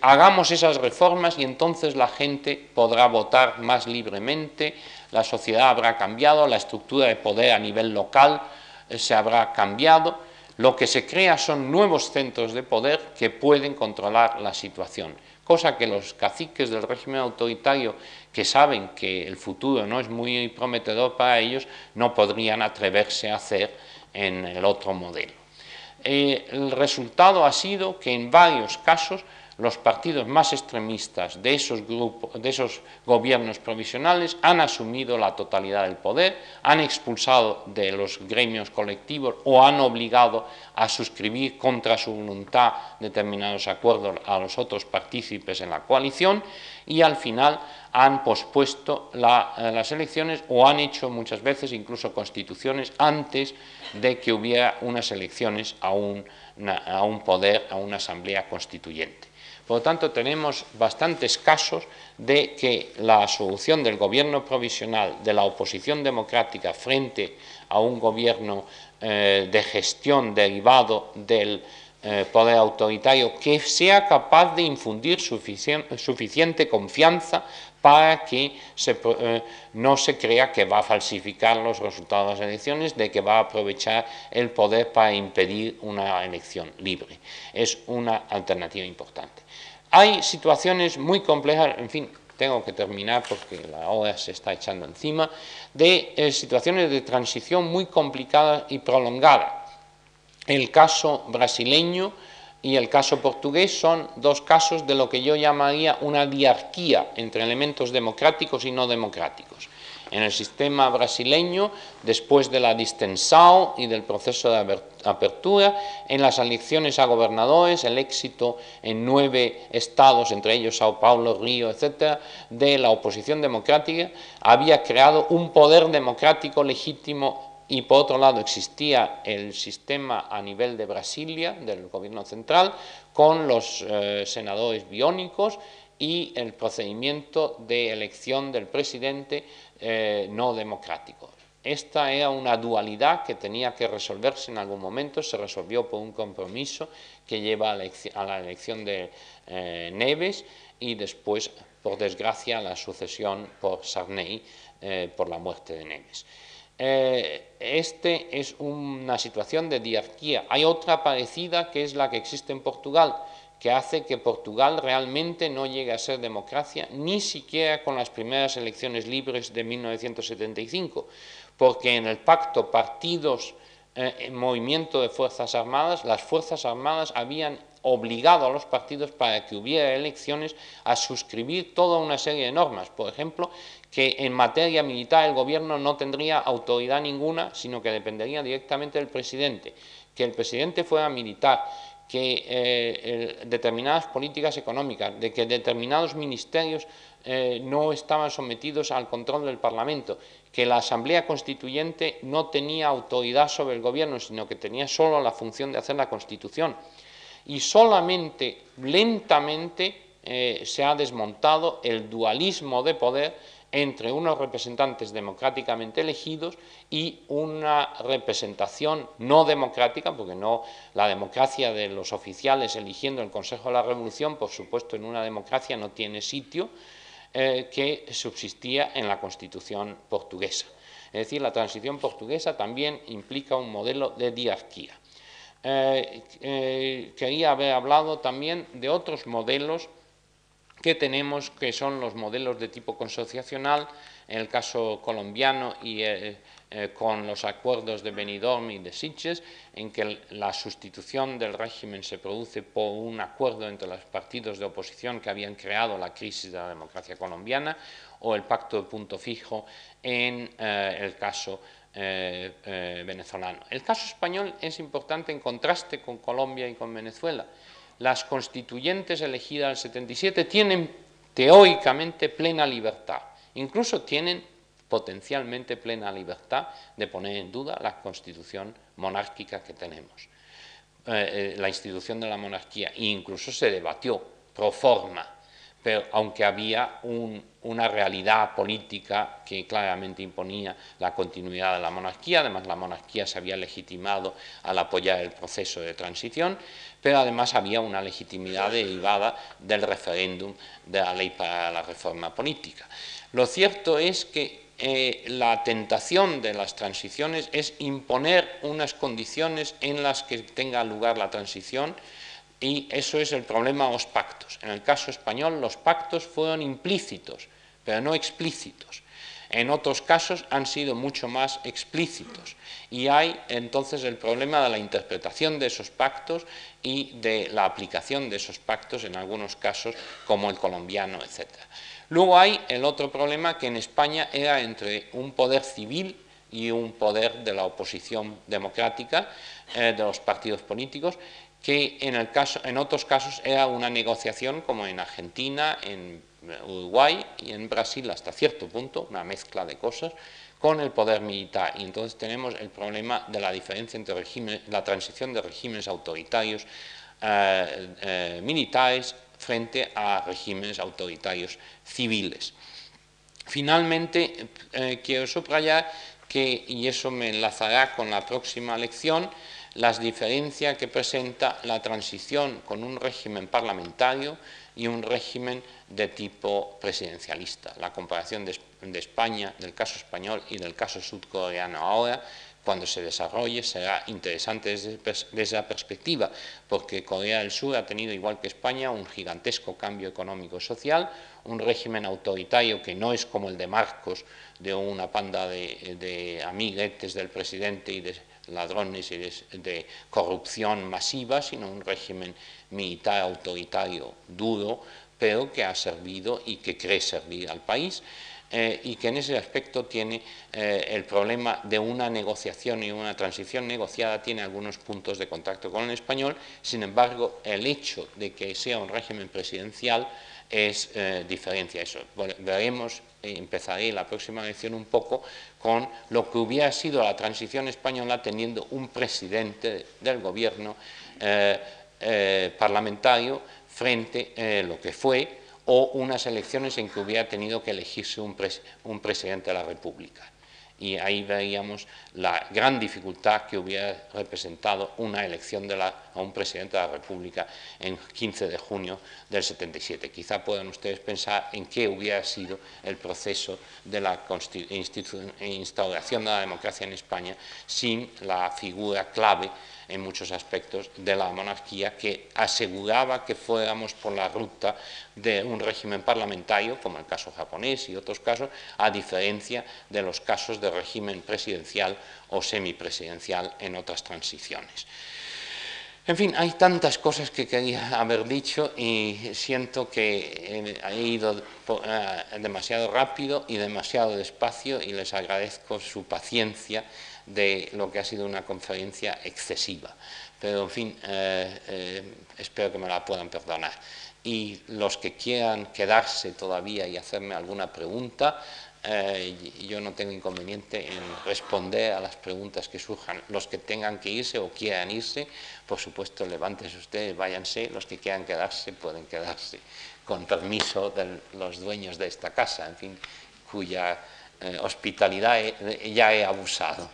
hagamos esas reformas y entonces la gente podrá votar más libremente, la sociedad habrá cambiado, la estructura de poder a nivel local eh, se habrá cambiado, lo que se crea son nuevos centros de poder que pueden controlar la situación cosa que los caciques del régimen autoritario, que saben que el futuro no es muy prometedor para ellos, no podrían atreverse a hacer en el otro modelo. Eh, el resultado ha sido que en varios casos los partidos más extremistas de esos, grupos, de esos gobiernos provisionales han asumido la totalidad del poder, han expulsado de los gremios colectivos o han obligado a suscribir contra su voluntad determinados acuerdos a los otros partícipes en la coalición y al final han pospuesto eh, las elecciones o han hecho muchas veces incluso constituciones antes de que hubiera unas elecciones a un poder, a una asamblea constituyente. Por lo tanto, tenemos bastantes casos de que la solución del gobierno provisional, de la oposición democrática frente a un gobierno eh, de gestión derivado del eh, poder autoritario, que sea capaz de infundir suficiente confianza para que eh, no se crea que va a falsificar los resultados de las elecciones, de que va a aprovechar el poder para impedir una elección libre. Es una alternativa importante. Hay situaciones muy complejas, en fin, tengo que terminar porque la hora se está echando encima, de eh, situaciones de transición muy complicadas y prolongadas. El caso brasileño y el caso portugués son dos casos de lo que yo llamaría una diarquía entre elementos democráticos y no democráticos en el sistema brasileño después de la distensao y del proceso de apertura, en las elecciones a gobernadores, el éxito en nueve estados, entre ellos Sao Paulo, Río, etcétera, de la oposición democrática, había creado un poder democrático legítimo y por otro lado existía el sistema a nivel de Brasilia, del gobierno central, con los eh, senadores biónicos y el procedimiento de elección del presidente eh, no democrático. Esta era una dualidad que tenía que resolverse en algún momento, se resolvió por un compromiso que lleva a la elección de eh, Neves y después, por desgracia, la sucesión por Sarney eh, por la muerte de Neves. este es una situación de diarquía. Hay otra parecida que es la que existe en Portugal, que hace que Portugal realmente no llegue a ser democracia, ni siquiera con las primeras elecciones libres de 1975, porque en el pacto partidos, eh, movimiento de Fuerzas Armadas, las Fuerzas Armadas habían obligado a los partidos para que hubiera elecciones a suscribir toda una serie de normas. Por ejemplo, que en materia militar el gobierno no tendría autoridad ninguna, sino que dependería directamente del presidente, que el presidente fuera militar, que eh, determinadas políticas económicas, de que determinados ministerios eh, no estaban sometidos al control del Parlamento, que la Asamblea Constituyente no tenía autoridad sobre el gobierno, sino que tenía solo la función de hacer la Constitución. Y solamente lentamente eh, se ha desmontado el dualismo de poder entre unos representantes democráticamente elegidos y una representación no democrática, porque no la democracia de los oficiales eligiendo el Consejo de la Revolución, por supuesto, en una democracia no tiene sitio, eh, que subsistía en la Constitución portuguesa. Es decir, la transición portuguesa también implica un modelo de diarquía. Eh, eh, quería haber hablado también de otros modelos que tenemos, que son los modelos de tipo consociacional, en el caso colombiano y eh, con los acuerdos de Benidorm y de Sitges, en que la sustitución del régimen se produce por un acuerdo entre los partidos de oposición que habían creado la crisis de la democracia colombiana, o el pacto de punto fijo en el caso eh, eh, venezolano. El caso español es importante en contraste con Colombia y con Venezuela. Las constituyentes elegidas el 77 tienen teóricamente plena libertad, incluso tienen potencialmente plena libertad de poner en duda la constitución monárquica que tenemos, eh, la institución de la monarquía, e incluso se debatió pro forma pero aunque había una realidad política que claramente imponía la continuidad de la monarquía, además la monarquía se había legitimado al apoyar el proceso de transición, pero además había una legitimidad derivada del referéndum de la ley para la reforma política. Lo cierto es que eh, la tentación de las transiciones es imponer unas condiciones en las que tenga lugar la transición, y eso es el problema de los pactos. En el caso español los pactos fueron implícitos, pero no explícitos. En otros casos han sido mucho más explícitos y hay entonces el problema de la interpretación de esos pactos y de la aplicación de esos pactos en algunos casos como el colombiano, etc. Luego hay el otro problema que en España era entre un poder civil y un poder de la oposición democrática, eh, de los partidos políticos, que en, en otros casos era una negociación como en Argentina, en Uruguay y en Brasil hasta cierto punto, una mezcla de cosas, con el poder militar. Y entonces tenemos el problema de la diferencia entre regímenes, la transición de regímenes autoritarios eh, eh, militares frente a regímenes autoritarios civiles. Finalmente, eh, quiero subrayar que, y eso me enlazará con la próxima lección, las diferencias que presenta la transición con un régimen parlamentario y un régimen de tipo presidencialista. La comparación de, España, del caso español y del caso sudcoreano ahora, cuando se desarrolle, será interesante desde, desde, esa perspectiva, porque Corea del Sur ha tenido, igual que España, un gigantesco cambio económico y social, un régimen autoritario que no es como el de Marcos, de una panda de, de amiguetes del presidente y de ladrones y de, corrupción masiva, sino un régimen militar autoritario duro, pero que ha servido y que cree servir al país. Eh, y que en ese aspecto tiene eh, el problema de una negociación y una transición negociada, tiene algunos puntos de contacto con el español, sin embargo, el hecho de que sea un régimen presidencial es eh, diferencia eso. Veremos, empezaré la próxima lección un poco con lo que hubiera sido la transición española teniendo un presidente del gobierno eh, eh, parlamentario frente a lo que fue o unas elecciones en que hubiera tenido que elegirse un presidente de la República y ahí veíamos la gran dificultad que hubiera representado una elección de a un presidente de la República en 15 de junio del 77. Quizá puedan ustedes pensar en qué hubiera sido el proceso de la instauración de la democracia en España sin la figura clave en muchos aspectos de la monarquía que aseguraba que fuéramos por la ruta de un régimen parlamentario, como el caso japonés y otros casos, a diferencia de los casos de régimen presidencial o semipresidencial en otras transiciones. En fin, hay tantas cosas que quería haber dicho y siento que he ido eh, demasiado rápido y demasiado despacio y les agradezco su paciencia de lo que ha sido una conferencia excesiva. Pero, en fin, eh, eh, espero que me la puedan perdonar. Y los que quieran quedarse todavía y hacerme alguna pregunta, eh, yo no tengo inconveniente en responder a las preguntas que surjan. Los que tengan que irse o quieran irse, por supuesto, levántense ustedes, váyanse. Los que quieran quedarse, pueden quedarse, con permiso de los dueños de esta casa, en fin, cuya hospitalidad ya he abusado.